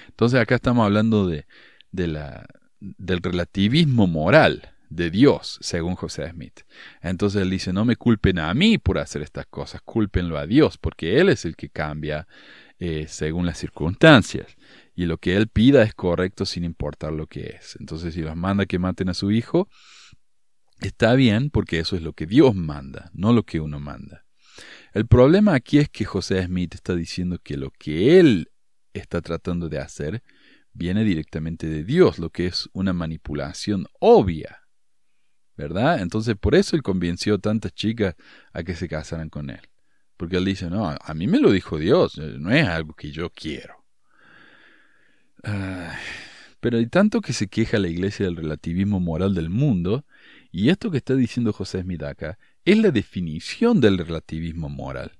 Entonces acá estamos hablando de, del relativismo moral, de Dios, según José Smith. Entonces él dice, no me culpen a mí por hacer estas cosas, cúlpenlo a Dios, porque Él es el que cambia eh, según las circunstancias. Y lo que Él pida es correcto sin importar lo que es. Entonces si los manda que maten a su hijo, está bien porque eso es lo que Dios manda, no lo que uno manda. El problema aquí es que José Smith está diciendo que lo que Él está tratando de hacer viene directamente de Dios, lo que es una manipulación obvia. ¿Verdad? Entonces por eso él convenció a tantas chicas a que se casaran con él. Porque él dice, no, a mí me lo dijo Dios, eh, no es algo que yo quiero. Pero hay tanto que se queja la iglesia del relativismo moral del mundo, y esto que está diciendo José Smith acá es la definición del relativismo moral.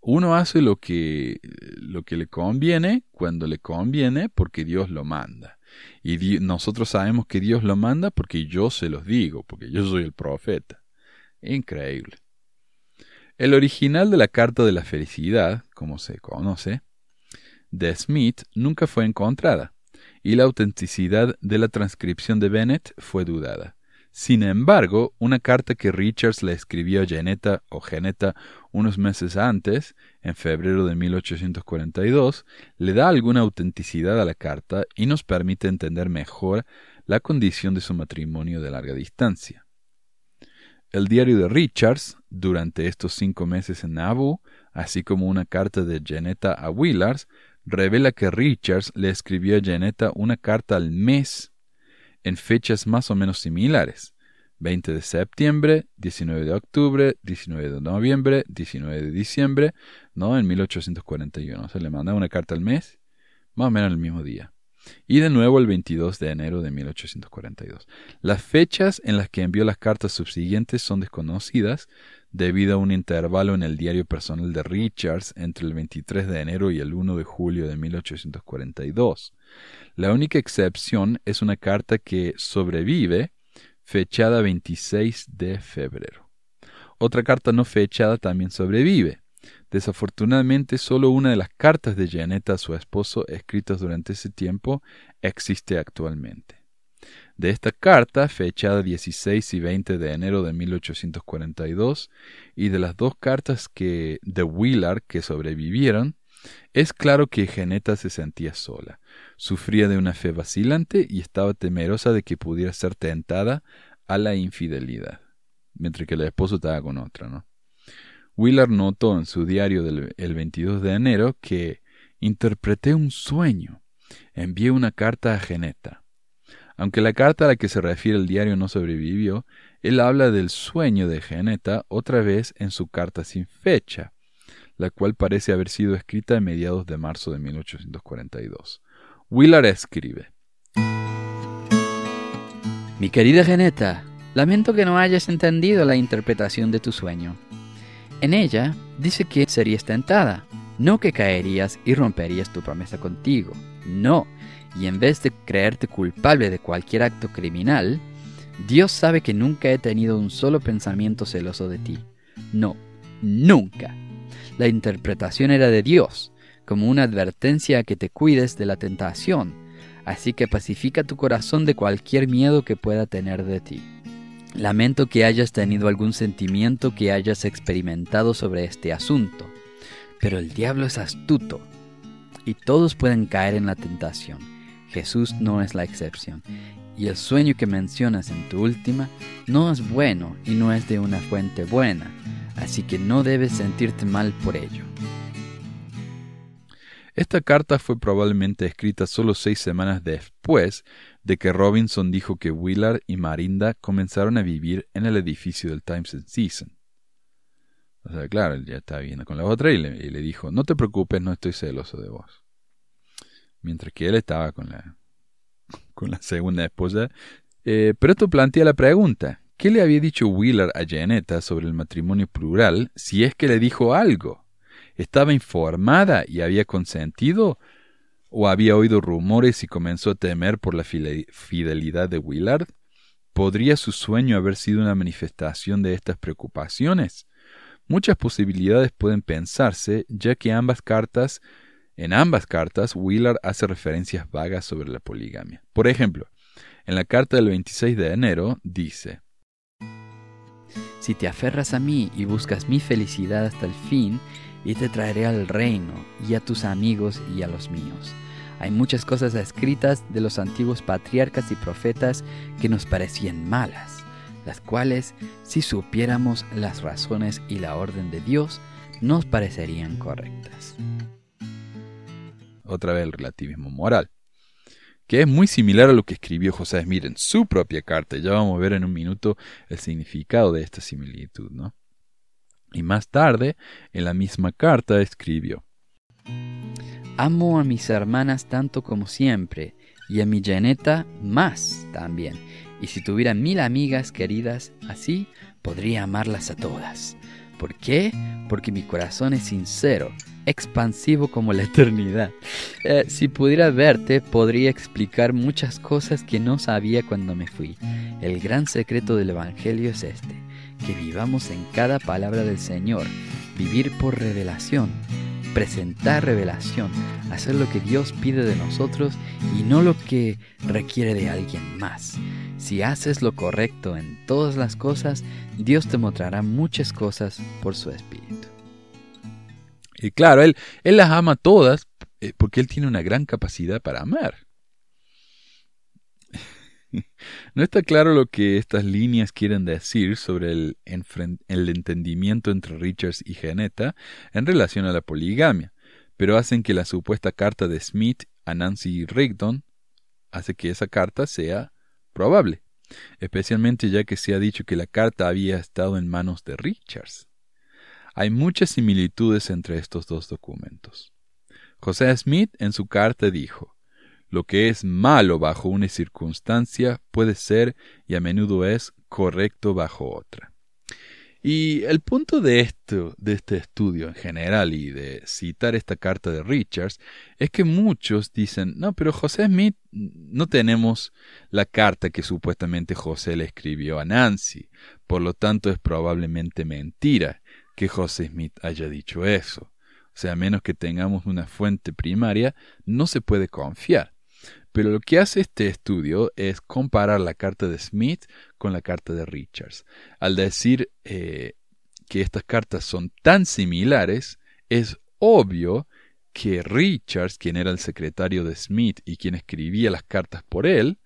Uno hace lo que, lo que le conviene cuando le conviene porque Dios lo manda. Y nosotros sabemos que Dios lo manda porque yo se los digo, porque yo soy el profeta. Increíble. El original de la Carta de la Felicidad, como se conoce, de Smith nunca fue encontrada, y la autenticidad de la transcripción de Bennett fue dudada. Sin embargo, una carta que Richards le escribió a Geneta o Geneta unos meses antes, en febrero de 1842, le da alguna autenticidad a la carta y nos permite entender mejor la condición de su matrimonio de larga distancia. El diario de Richards, durante estos cinco meses en Nauvoo, así como una carta de Geneta a Willars, revela que Richards le escribió a Janetta una carta al mes en fechas más o menos similares. 20 de septiembre, 19 de octubre, 19 de noviembre, 19 de diciembre, ¿no? En 1841. Se le manda una carta al mes, más o menos el mismo día. Y de nuevo el 22 de enero de 1842. Las fechas en las que envió las cartas subsiguientes son desconocidas, debido a un intervalo en el diario personal de Richards entre el 23 de enero y el 1 de julio de 1842. La única excepción es una carta que sobrevive, fechada 26 de febrero. Otra carta no fechada también sobrevive. Desafortunadamente, solo una de las cartas de Janetta a su esposo escritas durante ese tiempo existe actualmente. De esta carta, fechada 16 y 20 de enero de 1842, y de las dos cartas que de Willard que sobrevivieron, es claro que Geneta se sentía sola, sufría de una fe vacilante y estaba temerosa de que pudiera ser tentada a la infidelidad, mientras que el esposo estaba con otra, ¿no? Willard notó en su diario del el 22 de enero que interpreté un sueño. Envié una carta a Geneta. Aunque la carta a la que se refiere el diario no sobrevivió, él habla del sueño de Geneta otra vez en su carta sin fecha, la cual parece haber sido escrita a mediados de marzo de 1842. Willard escribe Mi querida Geneta, lamento que no hayas entendido la interpretación de tu sueño. En ella dice que serías tentada, no que caerías y romperías tu promesa contigo. No, y en vez de creerte culpable de cualquier acto criminal, Dios sabe que nunca he tenido un solo pensamiento celoso de ti. No, nunca. La interpretación era de Dios, como una advertencia a que te cuides de la tentación, así que pacifica tu corazón de cualquier miedo que pueda tener de ti. Lamento que hayas tenido algún sentimiento que hayas experimentado sobre este asunto, pero el diablo es astuto y todos pueden caer en la tentación Jesús no es la excepción. Y el sueño que mencionas en tu última no es bueno y no es de una fuente buena, así que no debes sentirte mal por ello. Esta carta fue probablemente escrita solo seis semanas después de que Robinson dijo que Willard y Marinda comenzaron a vivir en el edificio del Times and Season. O sea, claro, él ya estaba viendo con la otra y le, y le dijo, no te preocupes, no estoy celoso de vos mientras que él estaba con la, con la segunda esposa. Eh, pero esto plantea la pregunta, ¿qué le había dicho Willard a Janetta sobre el matrimonio plural si es que le dijo algo? ¿Estaba informada y había consentido? ¿O había oído rumores y comenzó a temer por la fidelidad de Willard? ¿Podría su sueño haber sido una manifestación de estas preocupaciones? Muchas posibilidades pueden pensarse, ya que ambas cartas en ambas cartas, Willard hace referencias vagas sobre la poligamia. Por ejemplo, en la carta del 26 de enero dice, Si te aferras a mí y buscas mi felicidad hasta el fin, y te traeré al reino, y a tus amigos y a los míos. Hay muchas cosas escritas de los antiguos patriarcas y profetas que nos parecían malas, las cuales, si supiéramos las razones y la orden de Dios, nos parecerían correctas otra vez el relativismo moral, que es muy similar a lo que escribió José Smith en su propia carta. Ya vamos a ver en un minuto el significado de esta similitud, ¿no? Y más tarde, en la misma carta, escribió. Amo a mis hermanas tanto como siempre, y a mi Janeta más también. Y si tuviera mil amigas queridas así, podría amarlas a todas. ¿Por qué? Porque mi corazón es sincero, expansivo como la eternidad. Eh, si pudiera verte, podría explicar muchas cosas que no sabía cuando me fui. El gran secreto del Evangelio es este, que vivamos en cada palabra del Señor, vivir por revelación, presentar revelación, hacer lo que Dios pide de nosotros y no lo que requiere de alguien más. Si haces lo correcto en todas las cosas, Dios te mostrará muchas cosas por su Espíritu. Y claro, Él, él las ama todas eh, porque Él tiene una gran capacidad para amar. No está claro lo que estas líneas quieren decir sobre el, el, entendimiento entre Richards y Geneta en relación a la poligamia, pero hacen que la supuesta carta de Smith a Nancy Rigdon hace que esa carta sea probable, especialmente ya que se ha dicho que la carta había estado en manos de Richards. Hay muchas similitudes entre estos dos documentos. José Smith en su carta dijo, lo que es malo bajo una circunstancia puede ser y a menudo es correcto bajo otra. Y el punto de esto, de este estudio en general y de citar esta carta de Richards, es que muchos dicen, no, pero José Smith, no tenemos la carta que supuestamente José le escribió a Nancy, por lo tanto es probablemente mentira que José Smith haya dicho eso. O sea, a menos que tengamos una fuente primaria, no se puede confiar. Pero lo que hace este estudio es comparar la carta de Smith con la carta de Richards. Al decir eh, que estas cartas son tan similares, es obvio que Richards, quien era el secretario de Smith y quien escribía las cartas por él,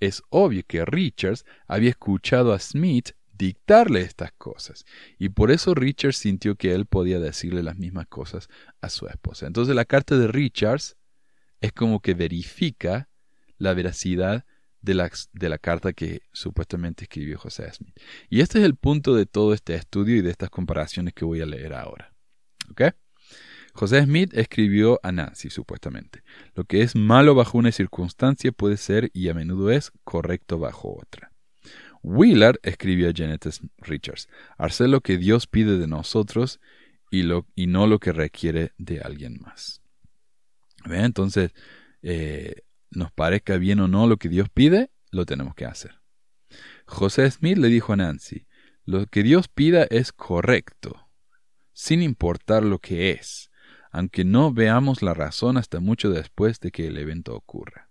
es obvio que Richards había escuchado a Smith dictarle estas cosas. Y por eso Richards sintió que él podía decirle las mismas cosas a su esposa. Entonces la carta de Richards es como que verifica la veracidad de la, de la carta que supuestamente escribió José Smith. Y este es el punto de todo este estudio y de estas comparaciones que voy a leer ahora. ¿Ok? José Smith escribió a Nancy, supuestamente. Lo que es malo bajo una circunstancia puede ser y a menudo es correcto bajo otra. Wheeler escribió a Janet Richards, hacer lo que Dios pide de nosotros y, no lo que requiere de alguien más. Entonces, eh, nos parezca bien o no lo que Dios pide, lo tenemos que hacer. José Smith le dijo a Nancy, lo que Dios pida es correcto, sin importar lo que es, aunque no veamos la razón hasta mucho después de que el evento ocurra.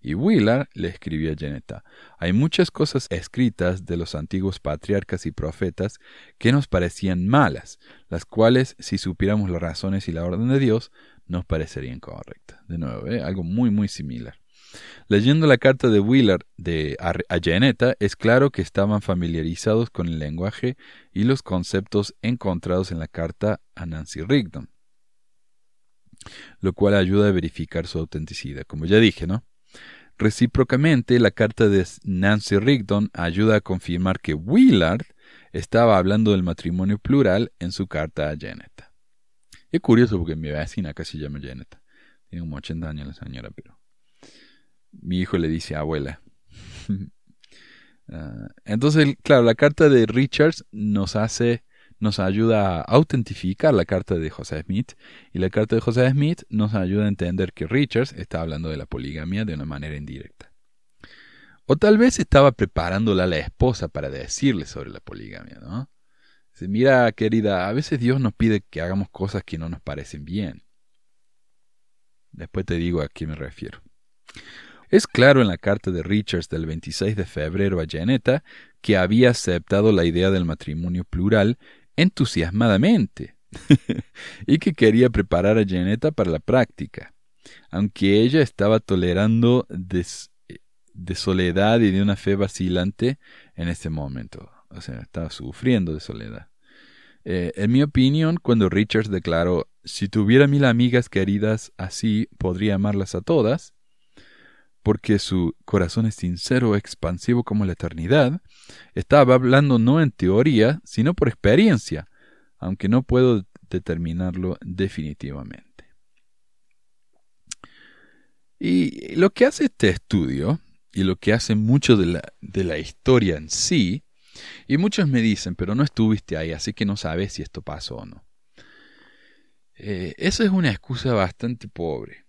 Y Willard le escribió a Janeta, hay muchas cosas escritas de los antiguos patriarcas y profetas que nos parecían malas, las cuales, si supiéramos las razones y la orden de Dios, nos parecería incorrecta. De nuevo, ¿eh? algo muy, muy similar. Leyendo la carta de Willard de, a, es claro que estaban familiarizados con el lenguaje y los conceptos encontrados en la carta a Nancy Rigdon, lo cual ayuda a verificar su autenticidad, como ya dije, ¿no? Recíprocamente, la carta de Nancy Rigdon ayuda a confirmar que Willard estaba hablando del matrimonio plural en su carta a Janet. Es curioso porque mi vecina casi llama Janet. Tiene como 80 años la señora, pero mi hijo le dice abuela. Ah, entonces, claro, la carta de Richards nos hace, nos ayuda a autentificar la carta de José Smith y la carta de José Smith nos ayuda a entender que Richards está hablando de la poligamia de una manera indirecta. O tal vez estaba preparándola a la esposa para decirle sobre la poligamia, ¿no? mira, querida, a veces Dios nos pide que hagamos cosas que no nos parecen bien. Después te digo a qué me refiero. Es claro en la carta de Richards del 26 de febrero a Janeta que había aceptado la idea del matrimonio plural entusiasmadamente y que quería preparar a Janeta para la práctica, aunque ella estaba tolerando de, soledad y de una fe vacilante en este momento o sea, estaba sufriendo de soledad. Eh, en mi opinión, cuando Richards declaró, si tuviera mil amigas queridas así, podría amarlas a todas, porque su corazón es sincero, expansivo como la eternidad, estaba hablando no en teoría, sino por experiencia, aunque no puedo determinarlo definitivamente. Y lo que hace este estudio, y lo que hace mucho de la, de la historia en sí, y muchos me dicen, pero no estuviste ahí, así que no sabes si esto pasó o no. Eh, esa es una excusa bastante pobre.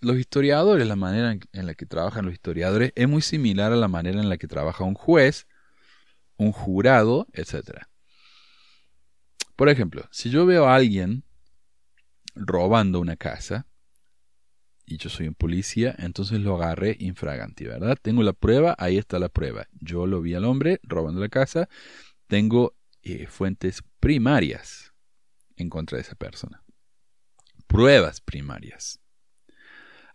Los historiadores, la manera en la que trabajan los historiadores, es muy similar a la manera en la que trabaja un juez, un jurado, etc. Por ejemplo, si yo veo a alguien robando una casa, y yo soy un policía, entonces lo agarré infraganti, ¿verdad? Tengo la prueba, ahí está la prueba. Yo lo vi al hombre robando la casa, tengo eh, fuentes primarias en contra de esa persona. Pruebas primarias.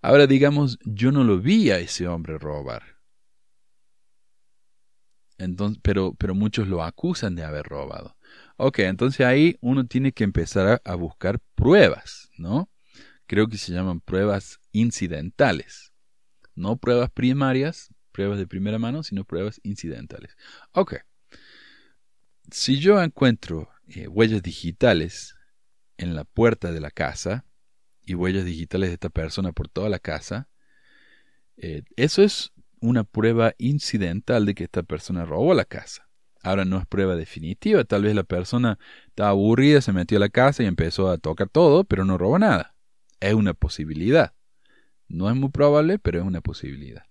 Ahora digamos, yo no lo vi a ese hombre robar. Entonces, pero, pero muchos lo acusan de haber robado. Ok, entonces ahí uno tiene que empezar a, buscar pruebas, ¿no? Creo que se llaman pruebas incidentales. No pruebas primarias, pruebas de primera mano, sino pruebas incidentales. Ok. Si yo encuentro eh, huellas digitales en la puerta de la casa y huellas digitales de esta persona por toda la casa, eh, eso es una prueba incidental de que esta persona robó la casa. Ahora no es prueba definitiva, tal vez la persona estaba aburrida, se metió a la casa y empezó a tocar todo, pero no robó nada. Es una posibilidad. No es muy probable, pero es una posibilidad.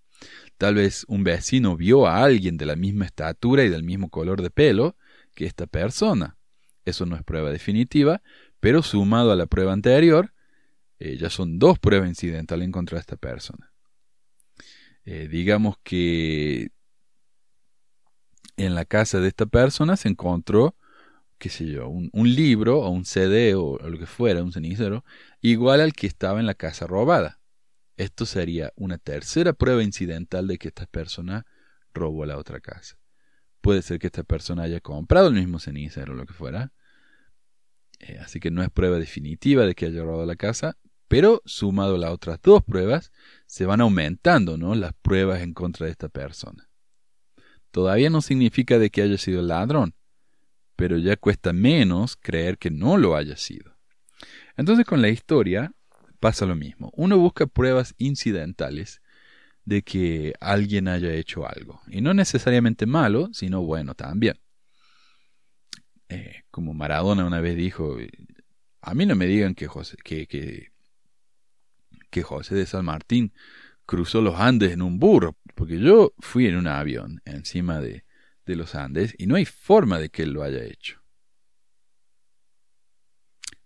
Tal vez un vecino vio a alguien de la misma estatura y del mismo color de pelo que esta persona. Eso no es prueba definitiva, pero sumado a la prueba anterior, eh, ya son dos pruebas incidentales en contra de esta persona. Eh, digamos que en la casa de esta persona se encontró, qué sé yo, un, un libro o un CD o, lo que fuera, un cenicero, igual al que estaba en la casa robada. Esto sería una tercera prueba incidental de que esta persona robó la otra casa. Puede ser que esta persona haya comprado el mismo cenicero o lo que fuera. Eh, así que no es prueba definitiva de que haya robado la casa, pero sumado a las otras dos pruebas, se van aumentando ¿no? las pruebas en contra de esta persona. Todavía no significa de que haya sido el ladrón, pero ya cuesta menos creer que no lo haya sido. Entonces con la historia pasa lo mismo. Uno busca pruebas incidentales de que alguien haya hecho algo. Y no necesariamente malo, sino bueno también. Eh, como Maradona una vez dijo, a mí no me digan que José, que, que, que José de San Martín cruzó los Andes en un burro, porque yo fui en un avión encima de, de los Andes y no hay forma de que él lo haya hecho.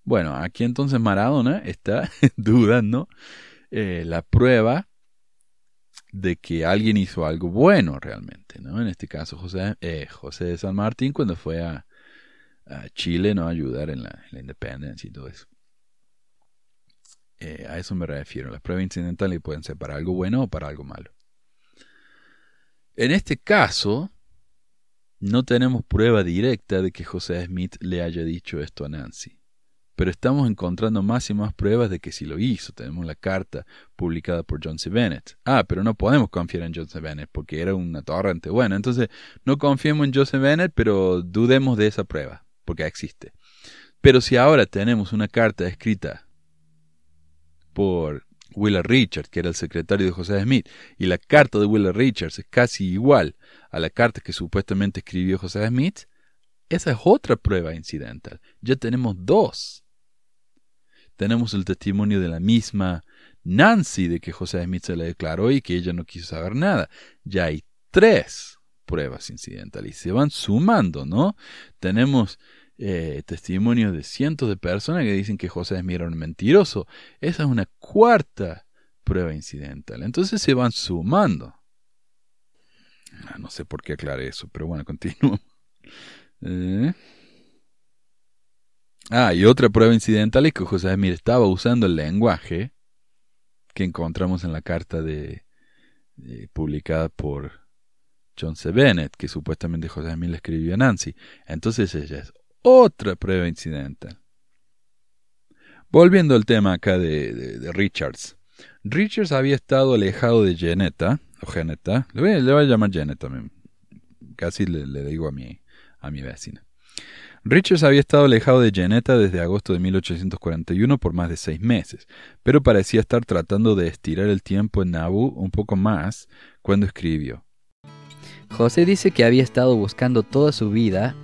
Bueno, aquí entonces Maradona está dudando eh, la prueba de que alguien hizo algo bueno realmente, ¿no? En este caso José, eh, José de San Martín cuando fue a, a Chile, ¿no? A ayudar en la, en la, independencia y todo eso. Eh, a eso me refiero. Las pruebas incidentales pueden ser para algo bueno o para algo malo. En este caso, no tenemos prueba directa de que José Smith le haya dicho esto a Nancy pero estamos encontrando más y más pruebas de que sí lo hizo. Tenemos la carta publicada por John C. Bennett. Ah, pero no podemos confiar en John C. Bennett porque era una torrente. Bueno, entonces no confiemos en C. Bennett, pero dudemos de esa prueba, porque existe. Pero si ahora tenemos una carta escrita por Willa Richards, que era el secretario de José Smith, y la carta de Willa Richards es casi igual a la carta que supuestamente escribió José Smith, esa es otra prueba incidental. Ya tenemos dos tenemos el testimonio de la misma Nancy de que José Smith se le declaró y que ella no quiso saber nada. Ya hay tres pruebas incidentales y se van sumando, ¿no? Tenemos eh, testimonios de cientos de personas que dicen que José Smith era un mentiroso. Esa es una cuarta prueba incidental. Entonces se van sumando. Ah, no sé por qué aclaré eso, pero bueno, continúo. Eh. Ah, y otra prueba incidental es que José Smith estaba usando el lenguaje que encontramos en la carta de, de, publicada por John C. Bennett, que supuestamente José Smith le escribió a Nancy. Entonces ella es otra prueba incidental. Volviendo al tema acá de, Richards. Richards había estado alejado de Geneta, o Geneta, le voy, a llamar Geneta, casi le, digo a mi, a mi vecina. Richards había estado alejado de Janetta desde agosto de 1841 por más de seis meses, pero parecía estar tratando de estirar el tiempo en Nauvoo un poco más cuando escribió. José dice que había estado buscando toda su vida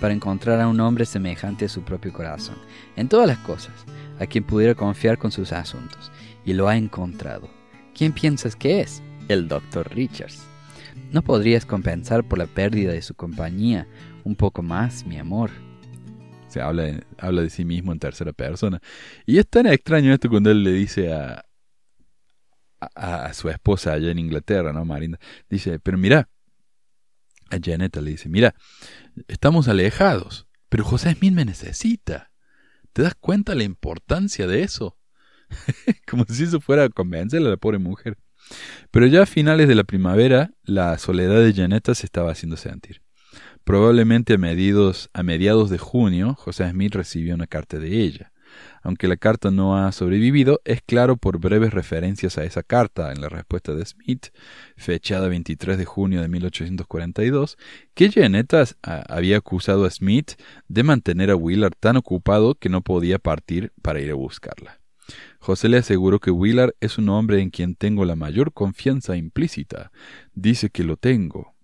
para encontrar a un hombre semejante a su propio corazón, en todas las cosas, a quien pudiera confiar con sus asuntos, y lo ha encontrado. ¿Quién piensas que es? El doctor Richards. ¿No podrías compensar por la pérdida de su compañía un poco más, mi amor? Se habla habla de sí mismo en tercera persona. Y es tan extraño esto cuando él le dice a, a, su esposa allá en Inglaterra, ¿no, Marinda? Dice, pero mira, a le dice, mira, estamos alejados, pero José Smith me necesita. ¿Te das cuenta la importancia de eso? Como si eso fuera a convencerle a la pobre mujer. Pero ya a finales de la primavera, la soledad de Janetta se estaba haciendo sentir. Probablemente a, a mediados de junio, José Smith recibió una carta de ella. Aunque la carta no ha sobrevivido, es claro por breves referencias a esa carta en la respuesta de Smith, fechada 23 de junio de 1842, que Janetta había acusado a Smith de mantener a Willard tan ocupado que no podía partir para ir a buscarla. José le aseguró que Willard es un hombre en quien tengo la mayor confianza implícita. Dice que lo tengo.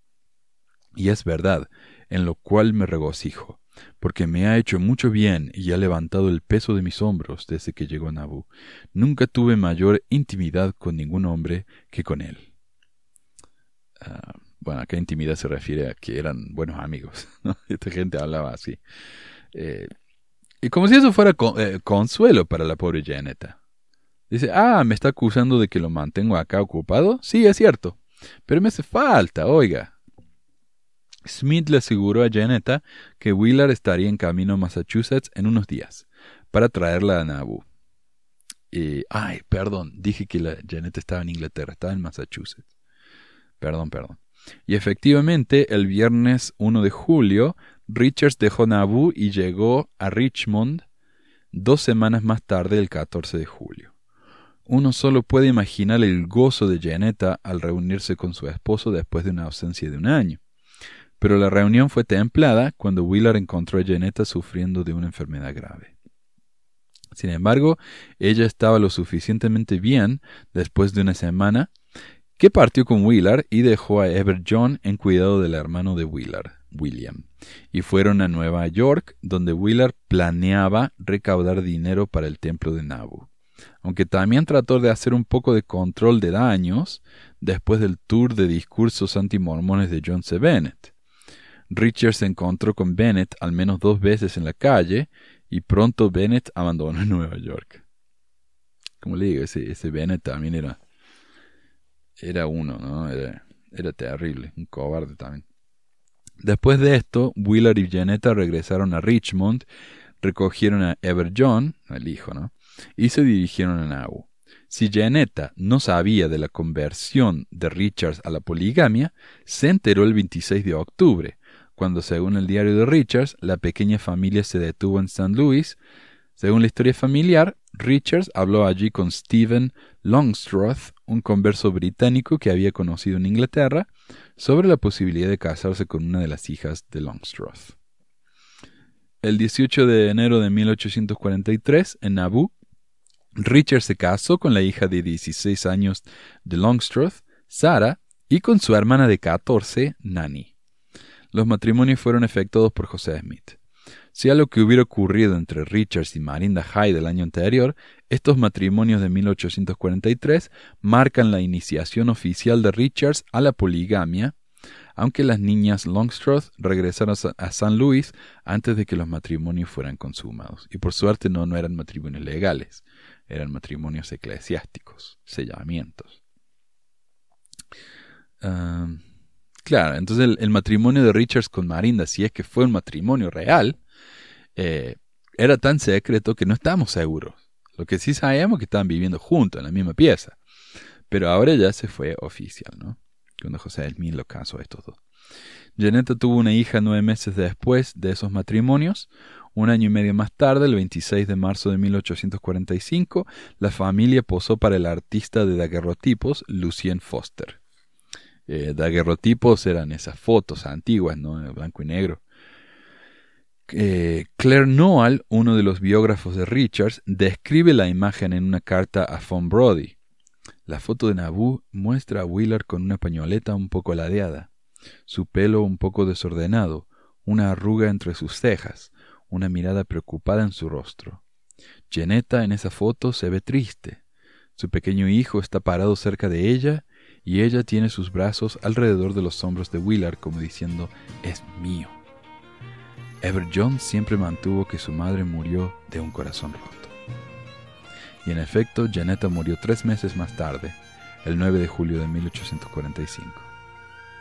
Y es verdad, en lo cual me regocijo, porque me ha hecho mucho bien y ha levantado el peso de mis hombros desde que llegó a Nabu. Nunca tuve mayor intimidad con ningún hombre que con él. Ah, bueno, acá intimidad se refiere a que eran buenos amigos. Esta gente hablaba así. Eh, y como si eso fuera eh, consuelo para la pobre Janeta. Dice, ah, ¿me está acusando de que lo mantengo acá ocupado? Sí, es cierto. Pero me hace falta, oiga. Smith le aseguró a Janetta que Willard estaría en camino a Massachusetts en unos días, para traerla a Nauvoo. Y, ay, perdón, dije que la Janetta estaba en Inglaterra, estaba en Massachusetts. Perdón, perdón. Y efectivamente, el viernes 1 de julio, Richards dejó Nauvoo y llegó a Richmond dos semanas más tarde, el 14 de julio. Uno solo puede imaginar el gozo de Janetta al reunirse con su esposo después de una ausencia de un año. Pero la reunión fue templada cuando Willard encontró a Janetta sufriendo de una enfermedad grave. Sin embargo, ella estaba lo suficientemente bien después de una semana que partió con Willard y dejó a Ever John en cuidado del hermano de Willard, William, y fueron a Nueva York, donde Willard planeaba recaudar dinero para el templo de Nabu aunque también trató de hacer un poco de control de daños después del tour de discursos antimormones de John C. Bennett. Richard se encontró con Bennett al menos dos veces en la calle y pronto Bennett abandonó Nueva York. Como le digo, ese, Bennett también era, era uno, ¿no? Era, era terrible, un cobarde también. Después de esto, Willard y Janetta regresaron a Richmond, recogieron a Ever John, el hijo, ¿no? y se dirigieron a Nauvoo. Si Janetta no sabía de la conversión de Richards a la poligamia, se enteró el 26 de octubre, cuando, según el diario de Richards, la pequeña familia se detuvo en St. Louis. Según la historia familiar, Richards habló allí con Stephen Longstroth, un converso británico que había conocido en Inglaterra, sobre la posibilidad de casarse con una de las hijas de Longstroth. El 18 de enero de 1843, en Nauvoo, Richard se casó con la hija de 16 años de Longstroth, Sarah, y con su hermana de 14, Nanny. Los matrimonios fueron efectuados por José Smith. Si lo que hubiera ocurrido entre Richards y Marinda Hyde el año anterior, estos matrimonios de 1843 marcan la iniciación oficial de Richards a la poligamia, aunque las niñas Longstroth regresaron a San Luis antes de que los matrimonios fueran consumados. Y por suerte no, no eran matrimonios legales eran matrimonios eclesiásticos, sellamientos. Claro, entonces el, matrimonio de Richards con Marinda, si es que fue un matrimonio real, eh, era tan secreto que no estamos seguros. Lo que sí sabemos es que estaban viviendo juntos en la misma pieza. Pero ahora ya se fue oficial, ¿no? Cuando José Elmín lo casó a estos dos. Janetta tuvo una hija nueve meses después de esos matrimonios, un año y medio más tarde, el 26 de marzo de 1845, la familia posó para el artista de daguerrotipos Lucien Foster. Eh, daguerrotipos eran esas fotos antiguas, ¿no? En blanco y negro. Eh, Claire Noal, uno de los biógrafos de Richards, describe la imagen en una carta a Von Brody. La foto de Nabu muestra a Wheeler con una pañoleta un poco ladeada, su pelo un poco desordenado, una arruga entre sus cejas, una mirada preocupada en su rostro. Janetta en esa foto se ve triste. Su pequeño hijo está parado cerca de ella y ella tiene sus brazos alrededor de los hombros de Willard como diciendo es mío. Ever Jones siempre mantuvo que su madre murió de un corazón roto. Y en efecto, Janetta murió tres meses más tarde, el 9 de julio de 1845.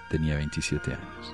Tenía 27 años.